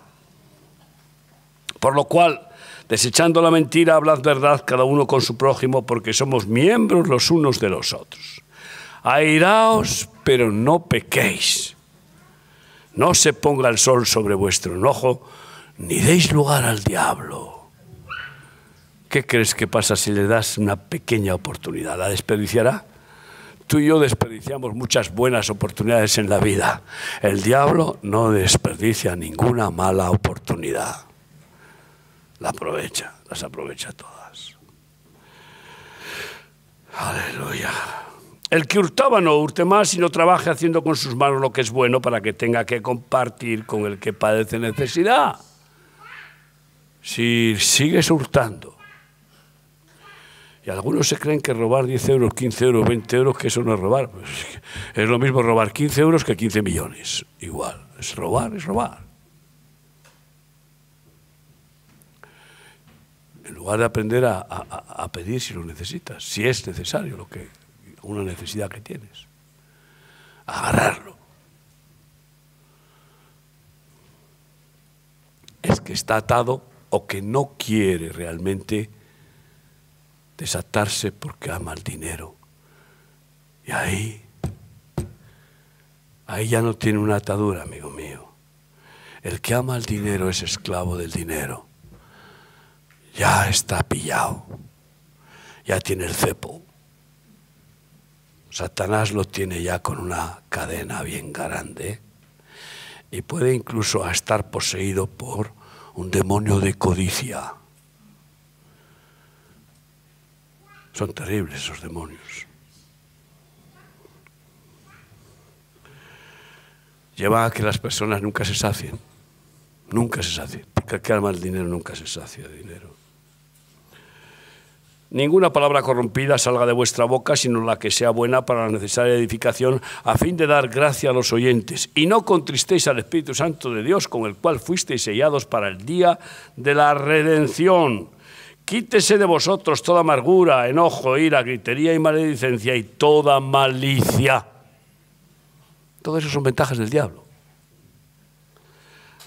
Por lo cual, desechando la mentira, hablad verdad cada uno con su prójimo, porque somos miembros los unos de los otros. Airaos, pero no pequéis. No se ponga el sol sobre vuestro enojo, ni deis lugar al diablo. ¿Qué crees que pasa si le das una pequeña oportunidad? ¿La desperdiciará? Tú y yo desperdiciamos muchas buenas oportunidades en la vida. El diablo no desperdicia ninguna mala oportunidad. La aprovecha, las aprovecha todas. Aleluya. El que hurtaba no hurte más, sino trabaje haciendo con sus manos lo que es bueno para que tenga que compartir con el que padece necesidad. Si sigues hurtando, y algunos se creen que robar 10 euros, 15 euros, 20 euros, que eso no es robar. Pues es lo mismo robar 15 euros que 15 millones. Igual, es robar, es robar. En lugar de aprender a, a pedir si lo necesitas, si es necesario lo que una necesidad que tienes. Agarrarlo. Es que está atado o que no quiere realmente desatarse porque ama el dinero. Y ahí, ahí ya no tiene una atadura, amigo mío. El que ama el dinero es esclavo del dinero. Ya está pillado. Ya tiene el cepo. Satanás lo tiene ya con una cadena bien grande y puede incluso estar poseído por un demonio de codicia. Son terribles esos demonios. Lleva a que las personas nunca se sacien. Nunca se sacien. Porque el que ama el dinero nunca se sacia de dinero. Ninguna palabra corrompida salga de vuestra boca, sino la que sea buena para la necesaria edificación, a fin de dar gracia a los oyentes. Y no contristéis al Espíritu Santo de Dios, con el cual fuisteis sellados para el día de la redención. Quítese de vosotros toda amargura, enojo, ira, gritería y maledicencia y toda malicia. Todo eso son ventajas del diablo.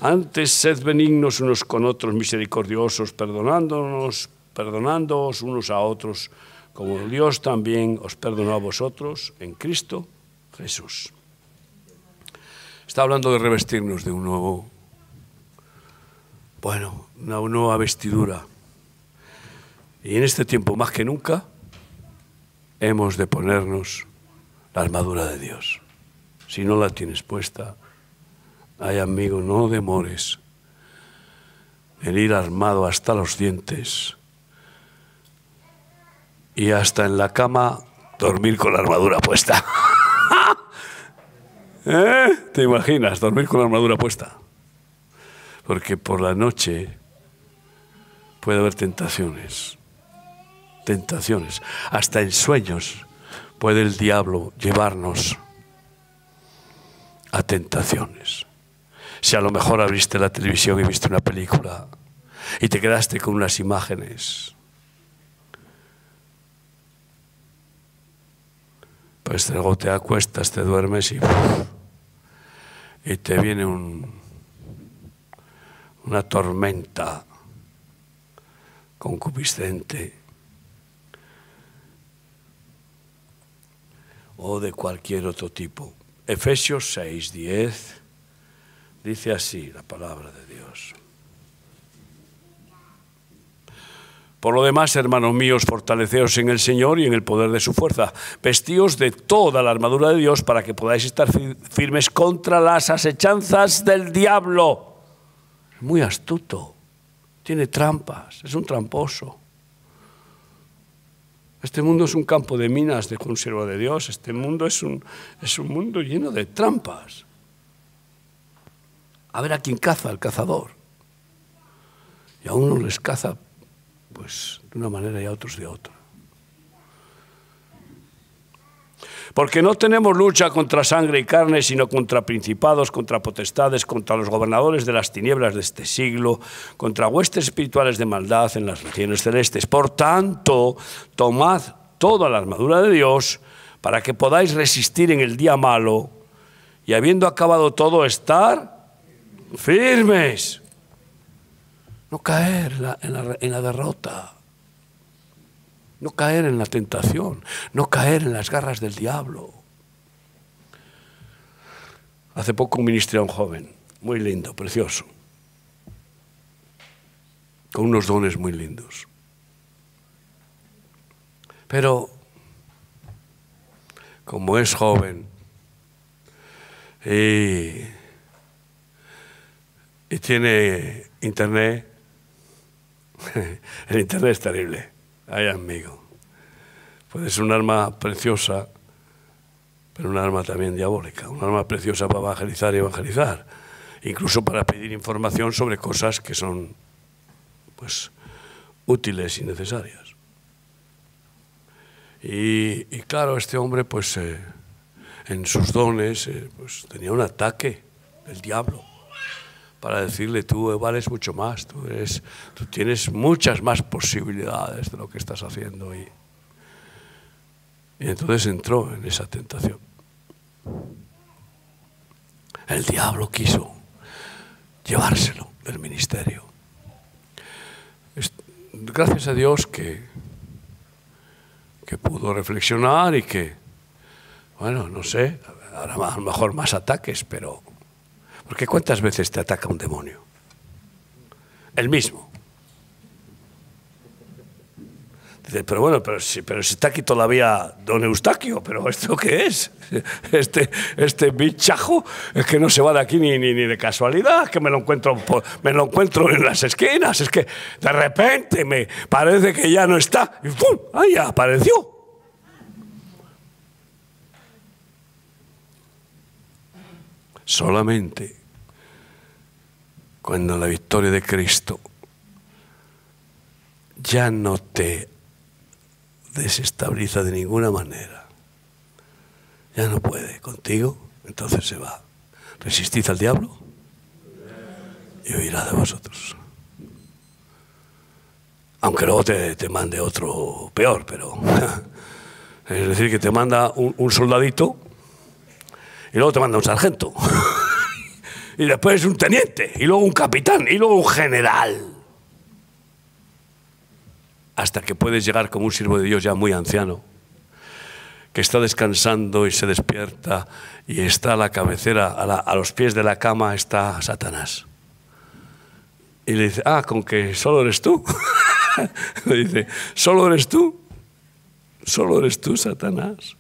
Antes sed benignos unos con otros, misericordiosos, perdonándonos perdonándoos unos a otros, como Dios también os perdonó a vosotros en Cristo Jesús. Está hablando de revestirnos de un nuevo, bueno, una nueva vestidura. Y en este tiempo más que nunca hemos de ponernos la armadura de Dios. Si no la tienes puesta, ay amigo, no demores en ir armado hasta los dientes y hasta en la cama dormir con la armadura puesta. ¿Eh? ¿Te imaginas dormir con la armadura puesta? Porque por la noche puede haber tentaciones, tentaciones. Hasta en sueños puede el diablo llevarnos a tentaciones. Si a lo mejor abriste la televisión y viste una película y te quedaste con unas imágenes pues luego te acuestas, te duermes y, te viene un, una tormenta concupiscente o de cualquier otro tipo. Efesios 6, 10 dice así la palabra de Dios. Por lo demás, hermanos míos, fortaleceos en el Señor y en el poder de su fuerza. Vestíos de toda la armadura de Dios para que podáis estar firmes contra las asechanzas del diablo. Muy astuto, tiene trampas, es un tramposo. Este mundo es un campo de minas de conserva de Dios, este mundo es un, es un mundo lleno de trampas. A ver a quién caza el cazador. Y a uno les caza pues de una manera y a otros de otra. Porque no tenemos lucha contra sangre y carne, sino contra principados, contra potestades, contra los gobernadores de las tinieblas de este siglo, contra huestes espirituales de maldad en las regiones celestes. Por tanto, tomad toda la armadura de Dios para que podáis resistir en el día malo y habiendo acabado todo, estar firmes no caer en la, derrota, no caer en la tentación, no caer en las garras del diablo. Hace poco ministré a un joven, muy lindo, precioso, con unos dones muy lindos. Pero, como es joven y tiene internet, el Internet es terrible. Ay, amigo. Puede ser un arma preciosa, pero un arma también diabólica. Un arma preciosa para evangelizar y evangelizar. Incluso para pedir información sobre cosas que son pues, útiles y necesarias. Y, claro, este hombre, pues, eh, en sus dones, eh, pues, tenía un ataque del diablo para decirle tú vales mucho más, tú, eres, tú tienes muchas más posibilidades de lo que estás haciendo. Y, y entonces entró en esa tentación. El diablo quiso llevárselo del ministerio. Gracias a Dios que, que pudo reflexionar y que, bueno, no sé, a lo mejor más ataques, pero porque ¿cuántas veces te ataca un demonio? El mismo. Dice, pero bueno, pero si, pero si está aquí todavía don Eustaquio, pero ¿esto qué es? Este, este bichajo es que no se va de aquí ni, ni, ni de casualidad, que me lo, encuentro, me lo encuentro en las esquinas, es que de repente me parece que ya no está y ¡pum! ¡Ahí apareció! Solamente cuando la victoria de Cristo ya no te desestabiliza de ninguna manera. Ya no puede contigo, entonces se va. Resistid al diablo y huirá de vosotros. Aunque luego te, mande otro peor, pero... Es decir, que te manda un, un soldadito y luego te manda un sargento. y después un teniente, y luego un capitán, y luego un general hasta que puedes llegar como un siervo de Dios ya muy anciano, que está descansando y se despierta y está a la cabecera, a, los pies de la cama está Satanás. Y le dice, ah, con que solo eres tú. le dice, solo eres tú. Solo eres tú, Satanás.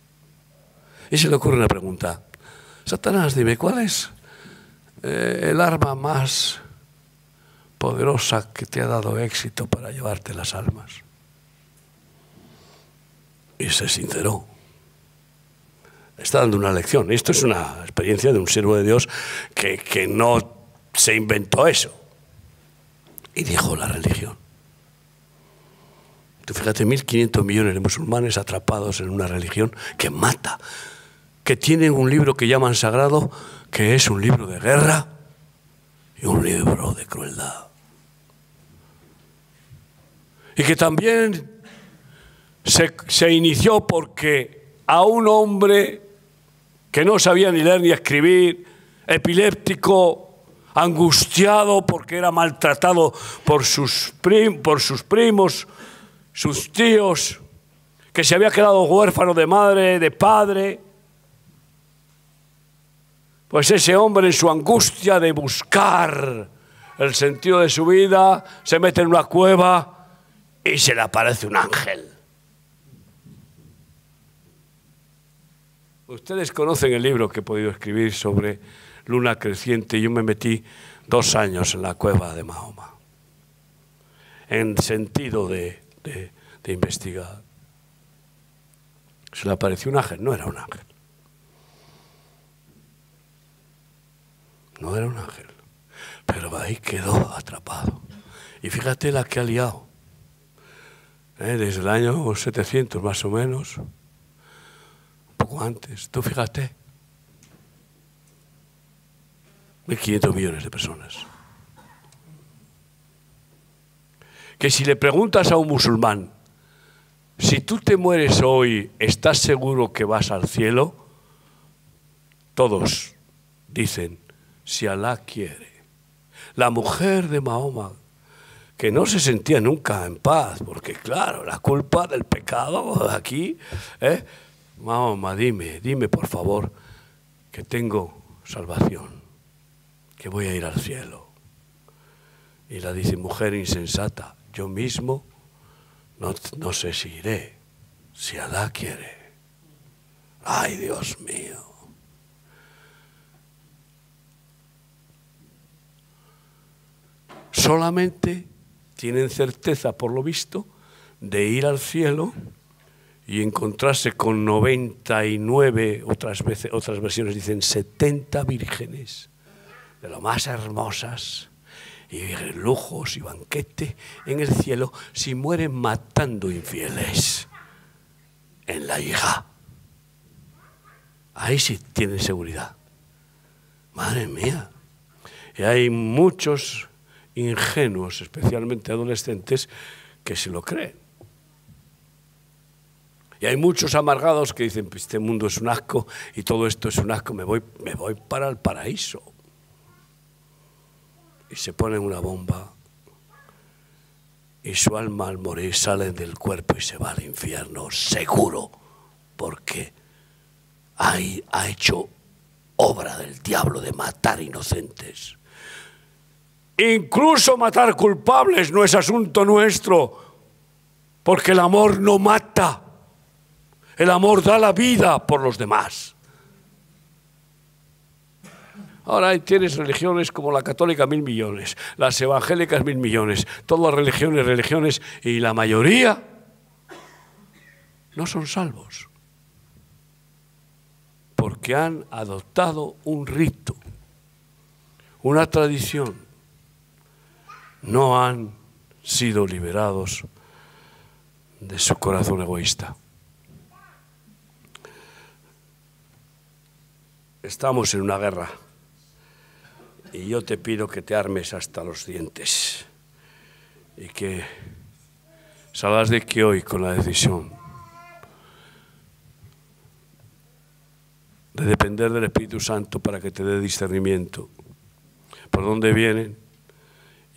Y se le ocurre una pregunta. Satanás, dime, ¿cuál es eh, el arma más poderosa que te ha dado éxito para llevarte las almas? y se sinceró. Está dando una lección. Esto es una experiencia de un siervo de Dios que, que no se inventó eso. Y dijo la religión. Tú fíjate, 1.500 millones de musulmanes atrapados en una religión que mata, que tienen un libro que llaman sagrado, que es un libro de guerra y un libro de crueldad. Y que también se, inició porque a un hombre que no sabía ni leer ni escribir, epiléptico, angustiado porque era maltratado por sus, por sus primos, sus tíos, que se había quedado huérfano de madre, de padre. Pues ese hombre en su angustia de buscar el sentido de su vida, se mete en una cueva y se le aparece un ángel. Ustedes conocen el libro que he podido escribir sobre luna creciente. Yo me metí dos años en la cueva de Mahoma, en sentido de, investigar. Se le apareció un ángel, no era un ángel. No era un ángel, pero ahí quedó atrapado. Y fíjate la que ha liado. ¿eh? Desde el año 700 más o menos poco antes. Tú fíjate. 1.500 millones de personas. Que si le preguntas a un musulmán, si tú te mueres hoy, ¿estás seguro que vas al cielo? Todos dicen, si Alá quiere. La mujer de Mahoma, que no se sentía nunca en paz, porque claro, la culpa del pecado aquí, ¿eh? Mahoma, dime, dime por favor que tengo salvación, que voy a ir al cielo. Y la dice, mujer insensata, yo mismo no, no sé si iré, si Alá quiere. Ay, Dios mío. Solamente tienen certeza, por lo visto, de ir al cielo y encontrarse con 99, otras, veces, otras versiones dicen 70 vírgenes, de lo más hermosas, y lujos y banquete en el cielo, si mueren matando infieles en la hija. Ahí sí tienen seguridad. Madre mía. Y hay muchos ingenuos, especialmente adolescentes, que se lo creen. Y hay muchos amargados que dicen, pues este mundo es un asco y todo esto es un asco, me voy, me voy para el paraíso. Y se ponen una bomba y su alma al morir sale del cuerpo y se va al infierno, seguro, porque ahí ha hecho obra del diablo de matar inocentes. Incluso matar culpables no es asunto nuestro, porque el amor no mata. El amor da la vida por los demás. Ahora tienes religiones como la católica mil millones, las evangélicas mil millones, todas las religiones, religiones, y la mayoría no son salvos. Porque han adoptado un rito, una tradición. No han sido liberados de su corazón egoísta. Estamos en una guerra y yo te pido que te armes hasta los dientes y que salgas de aquí hoy con la decisión de depender del Espíritu Santo para que te dé discernimiento por dónde vienen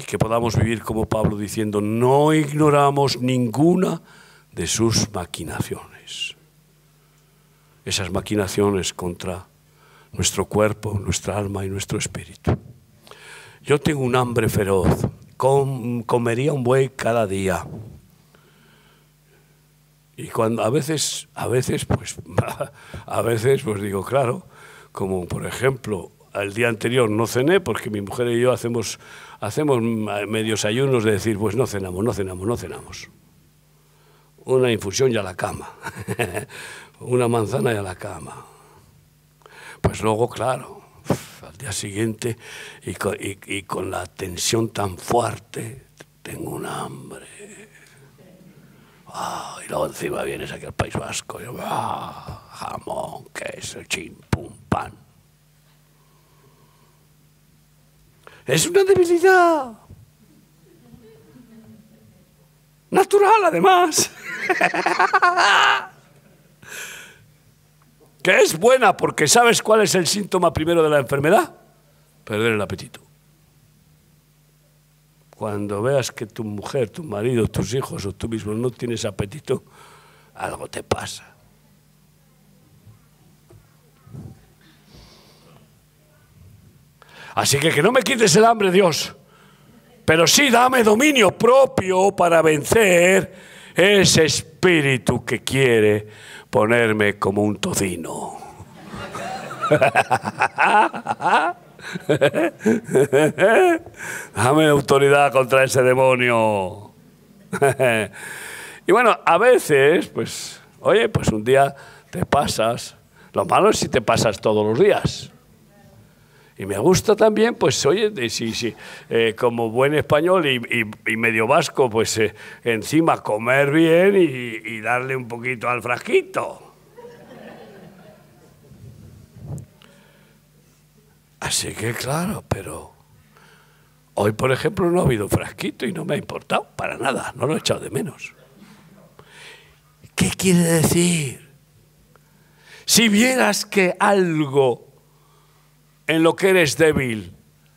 y que podamos vivir como Pablo diciendo, no ignoramos ninguna de sus maquinaciones. Esas maquinaciones contra nuestro cuerpo, nuestra alma y nuestro espíritu. Yo tengo un hambre feroz, comería un buey cada día. Y cuando a veces, a veces, pues, a veces, pues digo, claro, como por ejemplo, el día anterior no cené porque mi mujer y yo hacemos, hacemos medios ayunos de decir, pues no cenamos, no cenamos, no cenamos. Una infusión y a la cama, una manzana y a la cama, pues luego, claro, al día siguiente y con, la tensión tan fuerte, tengo un hambre. Ah, y luego encima vienes aquí al País Vasco y ah, jamón, queso, chim, pum, pan. Es una debilidad. Natural, además. que es buena porque sabes cuál es el síntoma primero de la enfermedad, perder el apetito. Cuando veas que tu mujer, tu marido, tus hijos o tú mismo no tienes apetito, algo te pasa. Así que que no me quites el hambre, Dios, pero sí dame dominio propio para vencer ese espíritu que quiere ponerme como un tocino. Dame autoridad contra ese demonio. y bueno, a veces, pues, oye, pues un día te pasas. Lo malo es si te pasas todos los días. Y me gusta también, pues, oye, sí, sí, eh, como buen español y, medio vasco, pues eh, encima comer bien y, darle un poquito al frasquito. Así que claro, pero hoy, por ejemplo, no ha habido frasquito y no me ha importado para nada, no lo he echado de menos. ¿Qué quiere decir? Si vieras que algo en lo que eres débil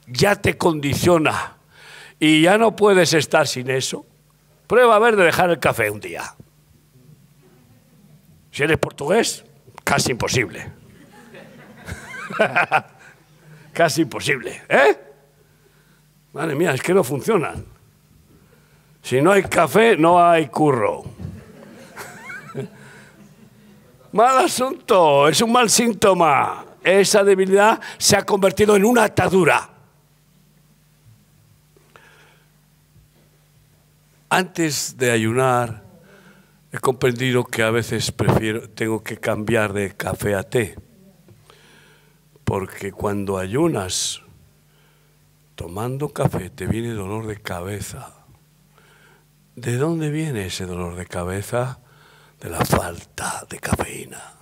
ya te condiciona y ya no puedes estar sin eso, prueba a ver de dejar el café un día. Si eres portugués, casi imposible. casi imposible, ¿eh? Madre mía, es que no funcionan. Si no hay café, no hay curro. mal asunto, es un mal síntoma esa debilidad se ha convertido en una atadura. Antes de ayunar, he comprendido que a veces prefiero, tengo que cambiar de café a té, porque cuando ayunas, tomando café, te viene dolor de cabeza. ¿De dónde viene ese dolor de cabeza? De la falta de cafeína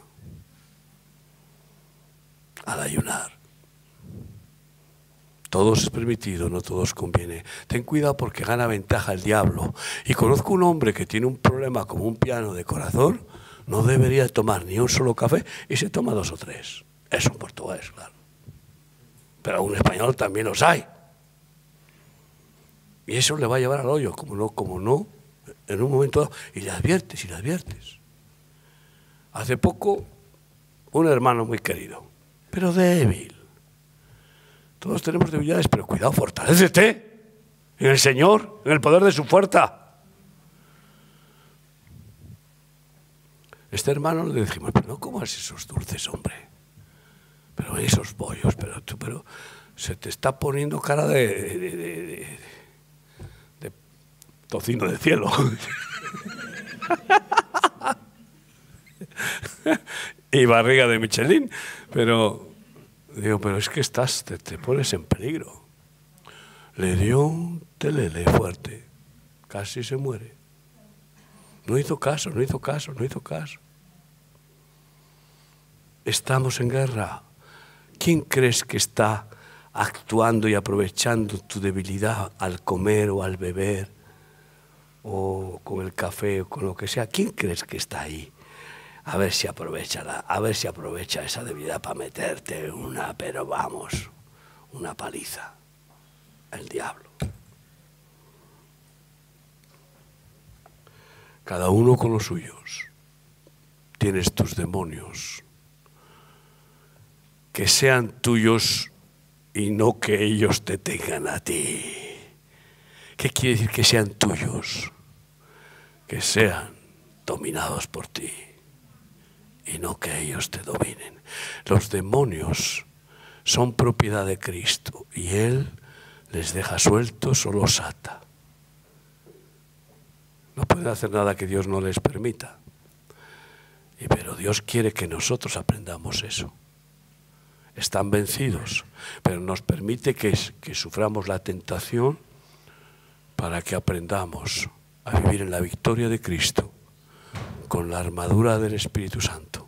al ayunar. Todo es permitido, no todo os conviene. Ten cuidado porque gana ventaja el diablo. Y conozco un hombre que tiene un problema como un piano de corazón, no debería tomar ni un solo café y se toma dos o tres. Es un portugués, claro. Pero un español también los hay. Y eso le va a llevar al hoyo, como no, como no, en un momento dado. Y le adviertes y le adviertes. Hace poco, un hermano muy querido, pero débil. Todos tenemos debilidades, pero cuidado, fortalecete en el Señor, en el poder de su fuerza. Este hermano le dijimos, pero no comas esos dulces, hombre. Pero esos bollos, pero tú, pero se te está poniendo cara de, de, de tocino de cielo. y barriga de Michelin. Pero digo, pero es que estás, te, pones en peligro. Le dio un telele fuerte, casi se muere. No hizo caso, no hizo caso, no hizo caso. Estamos en guerra. ¿Quién crees que está actuando y aprovechando tu debilidad al comer o al beber o con el café o con lo que sea? ¿Quién crees que está ahí? A ver si aprovecha a ver si aprovecha esa debilidad para meterte una, pero vamos, una paliza. El diablo. Cada uno con los suyos. Tienes tus demonios. Que sean tuyos y no que ellos te tengan a ti. ¿Qué quiere decir que sean tuyos? Que sean dominados por ti y no que ellos te dominen. Los demonios son propiedad de Cristo y Él les deja sueltos o los ata. No pueden hacer nada que Dios no les permita. Y pero Dios quiere que nosotros aprendamos eso. Están vencidos, pero nos permite que, que suframos la tentación para que aprendamos a vivir en la victoria de Cristo con la armadura del Espíritu Santo.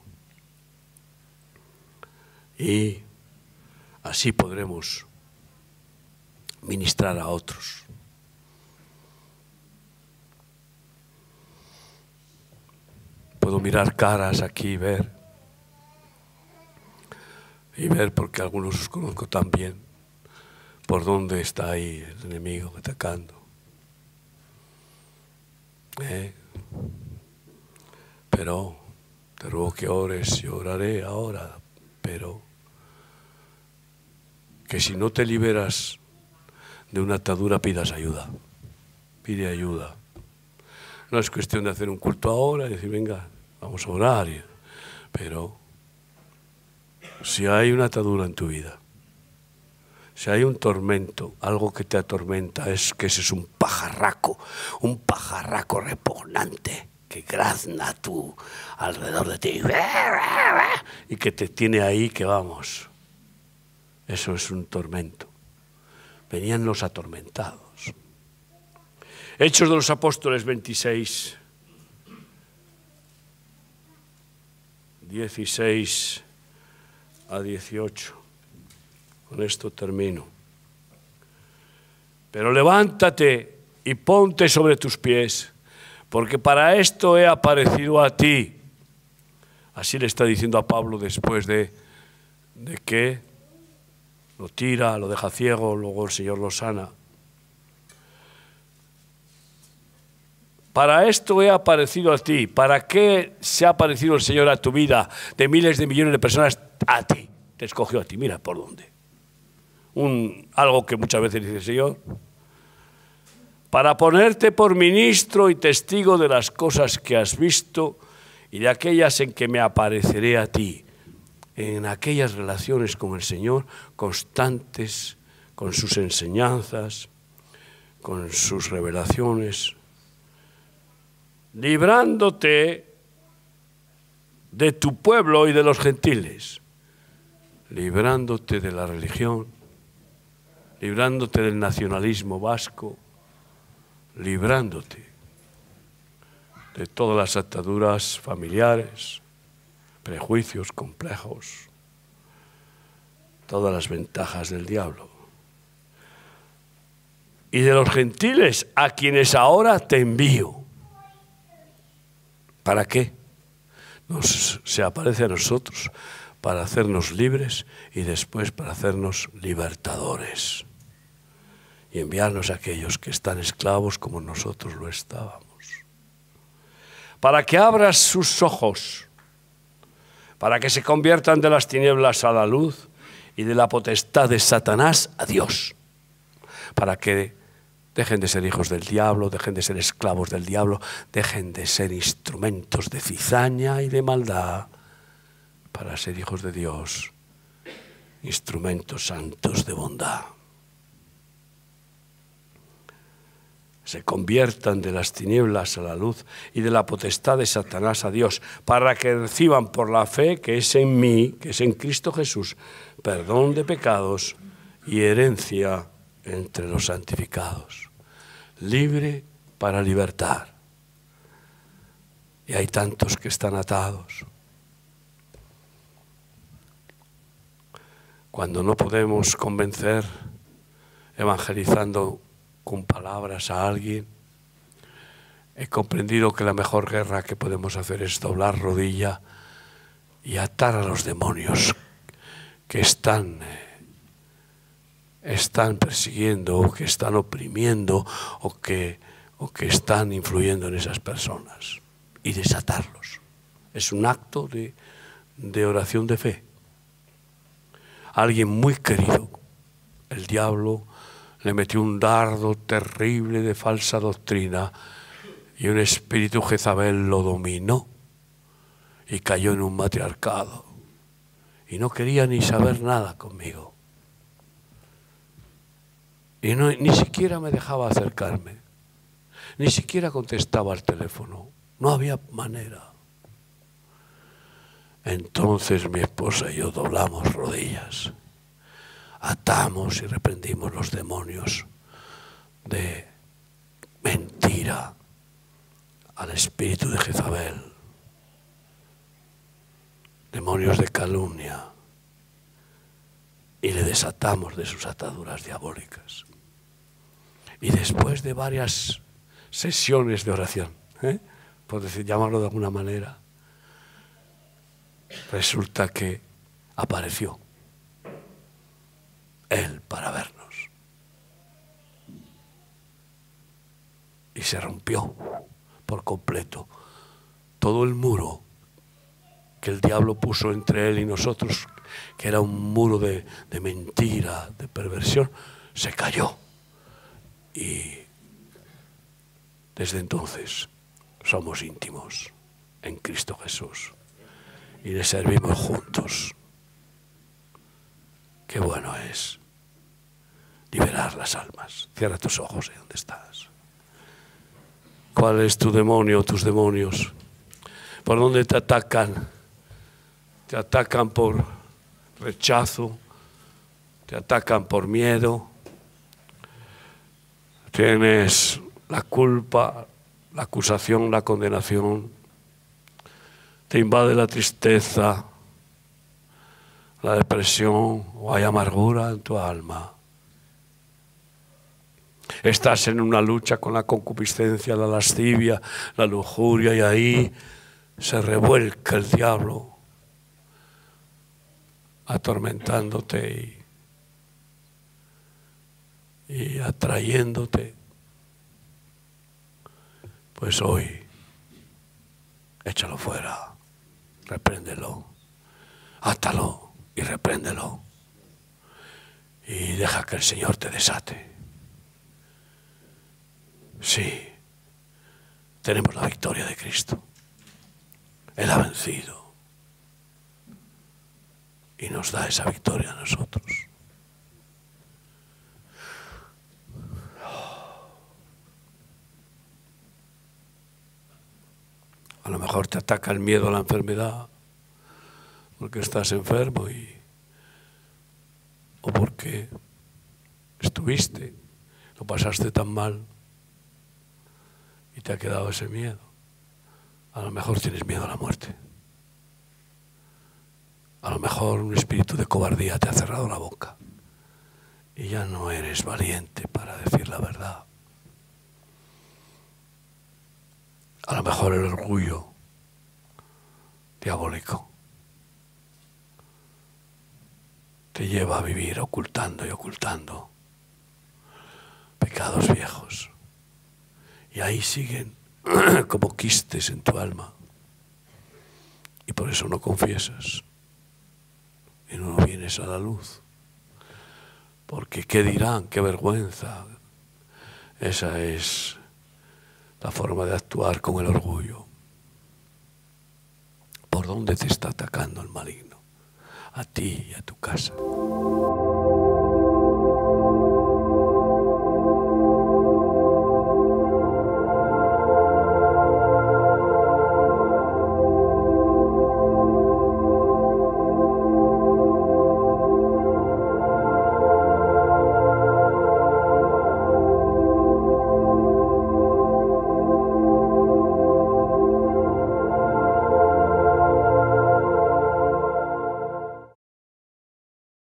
Y así podremos ministrar a otros. Puedo mirar caras aquí y ver. Y ver, porque algunos los conozco también, por dónde está ahí el enemigo atacando. ¿Eh? Pero te ruego que ores y oraré ahora, pero que si no te liberas de una atadura pidas ayuda. Pide ayuda. No es cuestión de hacer un culto ahora y decir, venga, vamos a orar. Pero si hay una atadura en tu vida, si hay un tormento, algo que te atormenta, es que ese es un pajarraco, un pajarraco repugnante que grazna tú alrededor de ti y que te tiene ahí que vamos. Eso es un tormento. Venían los atormentados. Hechos de los Apóstoles 26, 16 a 18. Con esto termino. Pero levántate y ponte sobre tus pies, porque para esto he aparecido a ti. Así le está diciendo a Pablo después de, de que lo tira, lo deja ciego, luego el Señor lo sana. Para esto he aparecido a ti. ¿Para qué se ha aparecido el Señor a tu vida de miles de millones de personas? A ti. Te escogió a ti. Mira por dónde. Un, algo que muchas veces dice el Señor. Para ponerte por ministro y testigo de las cosas que has visto y de aquellas en que me apareceré a ti. En aquellas relaciones con el Señor constantes, con sus enseñanzas, con sus revelaciones librándote de tu pueblo y de los gentiles, librándote de la religión, librándote del nacionalismo vasco, librándote de todas las ataduras familiares, prejuicios complejos, todas las ventajas del diablo. Y de los gentiles a quienes ahora te envío ¿Para qué? Nos, se aparece a nosotros para hacernos libres y después para hacernos libertadores y enviarnos a aquellos que están esclavos como nosotros lo estábamos. Para que abras sus ojos, para que se conviertan de las tinieblas a la luz y de la potestad de Satanás a Dios, para que Dejen de ser hijos del diablo, dejen de ser esclavos del diablo, dejen de ser instrumentos de cizaña y de maldad para ser hijos de Dios, instrumentos santos de bondad. Se conviertan de las tinieblas a la luz y de la potestad de Satanás a Dios, para que reciban por la fe que es en mí, que es en Cristo Jesús, perdón de pecados y herencia entre los santificados. Libre para libertar. Y hay tantos que están atados. Cuando no podemos convencer evangelizando con palabras a alguien, he comprendido que la mejor guerra que podemos hacer es doblar rodilla y atar a los demonios que están, están persiguiendo o que están oprimiendo o que, o que están influyendo en esas personas y desatarlos. Es un acto de, de oración de fe. Alguien muy querido, el diablo, le metió un dardo terrible de falsa doctrina y un espíritu Jezabel lo dominó y cayó en un matriarcado y no quería ni saber nada conmigo. Y ni siquiera me dejaba acercarme, ni siquiera contestaba al teléfono, no había manera. Entonces mi esposa y yo doblamos rodillas, atamos y reprendimos los demonios de mentira al espíritu de Jezabel demonios de calumnia, y le desatamos de sus ataduras diabólicas. Y después de varias sesiones de oración, ¿eh? por decir, llamarlo de alguna manera, resulta que apareció Él para vernos. Y se rompió por completo todo el muro que el diablo puso entre él y nosotros, que era un muro de, mentira, de perversión, se cayó. Y desde entonces somos íntimos en Cristo Jesús y le servimos juntos. Qué bueno es liberar las almas. Cierra tus ojos y dónde estás. ¿Cuál es tu demonio, tus demonios? ¿Por dónde te atacan? te atacan por rechazo, te atacan por miedo, tienes la culpa, la acusación, la condenación, te invade la tristeza, la depresión o hay amargura en tu alma. Estás en una lucha con la concupiscencia, la lascivia, la lujuria y ahí se revuelca el diablo atormentándote y, atrayéndote, pues hoy échalo fuera, repréndelo, átalo y repréndelo y deja que el Señor te desate. Sí, tenemos la victoria de Cristo. Él ha vencido y nos da esa victoria a nosotros. A lo mejor te ataca el miedo a la enfermedad porque estás enfermo y o porque estuviste, lo pasaste tan mal te ha quedado ese miedo. A lo mejor tienes miedo a la muerte. A lo mejor un espíritu de cobardía te ha cerrado la boca y ya no eres valiente para decir la verdad. A lo mejor el orgullo diabólico te lleva a vivir ocultando y ocultando pecados viejos. Y ahí siguen como quistes en tu alma. Y por eso no confiesas y no vienes a la luz. Porque ¿qué dirán? ¡Qué vergüenza! Esa es la forma de actuar con el orgullo. ¿Por dónde te está atacando el maligno? A ti y a tu casa.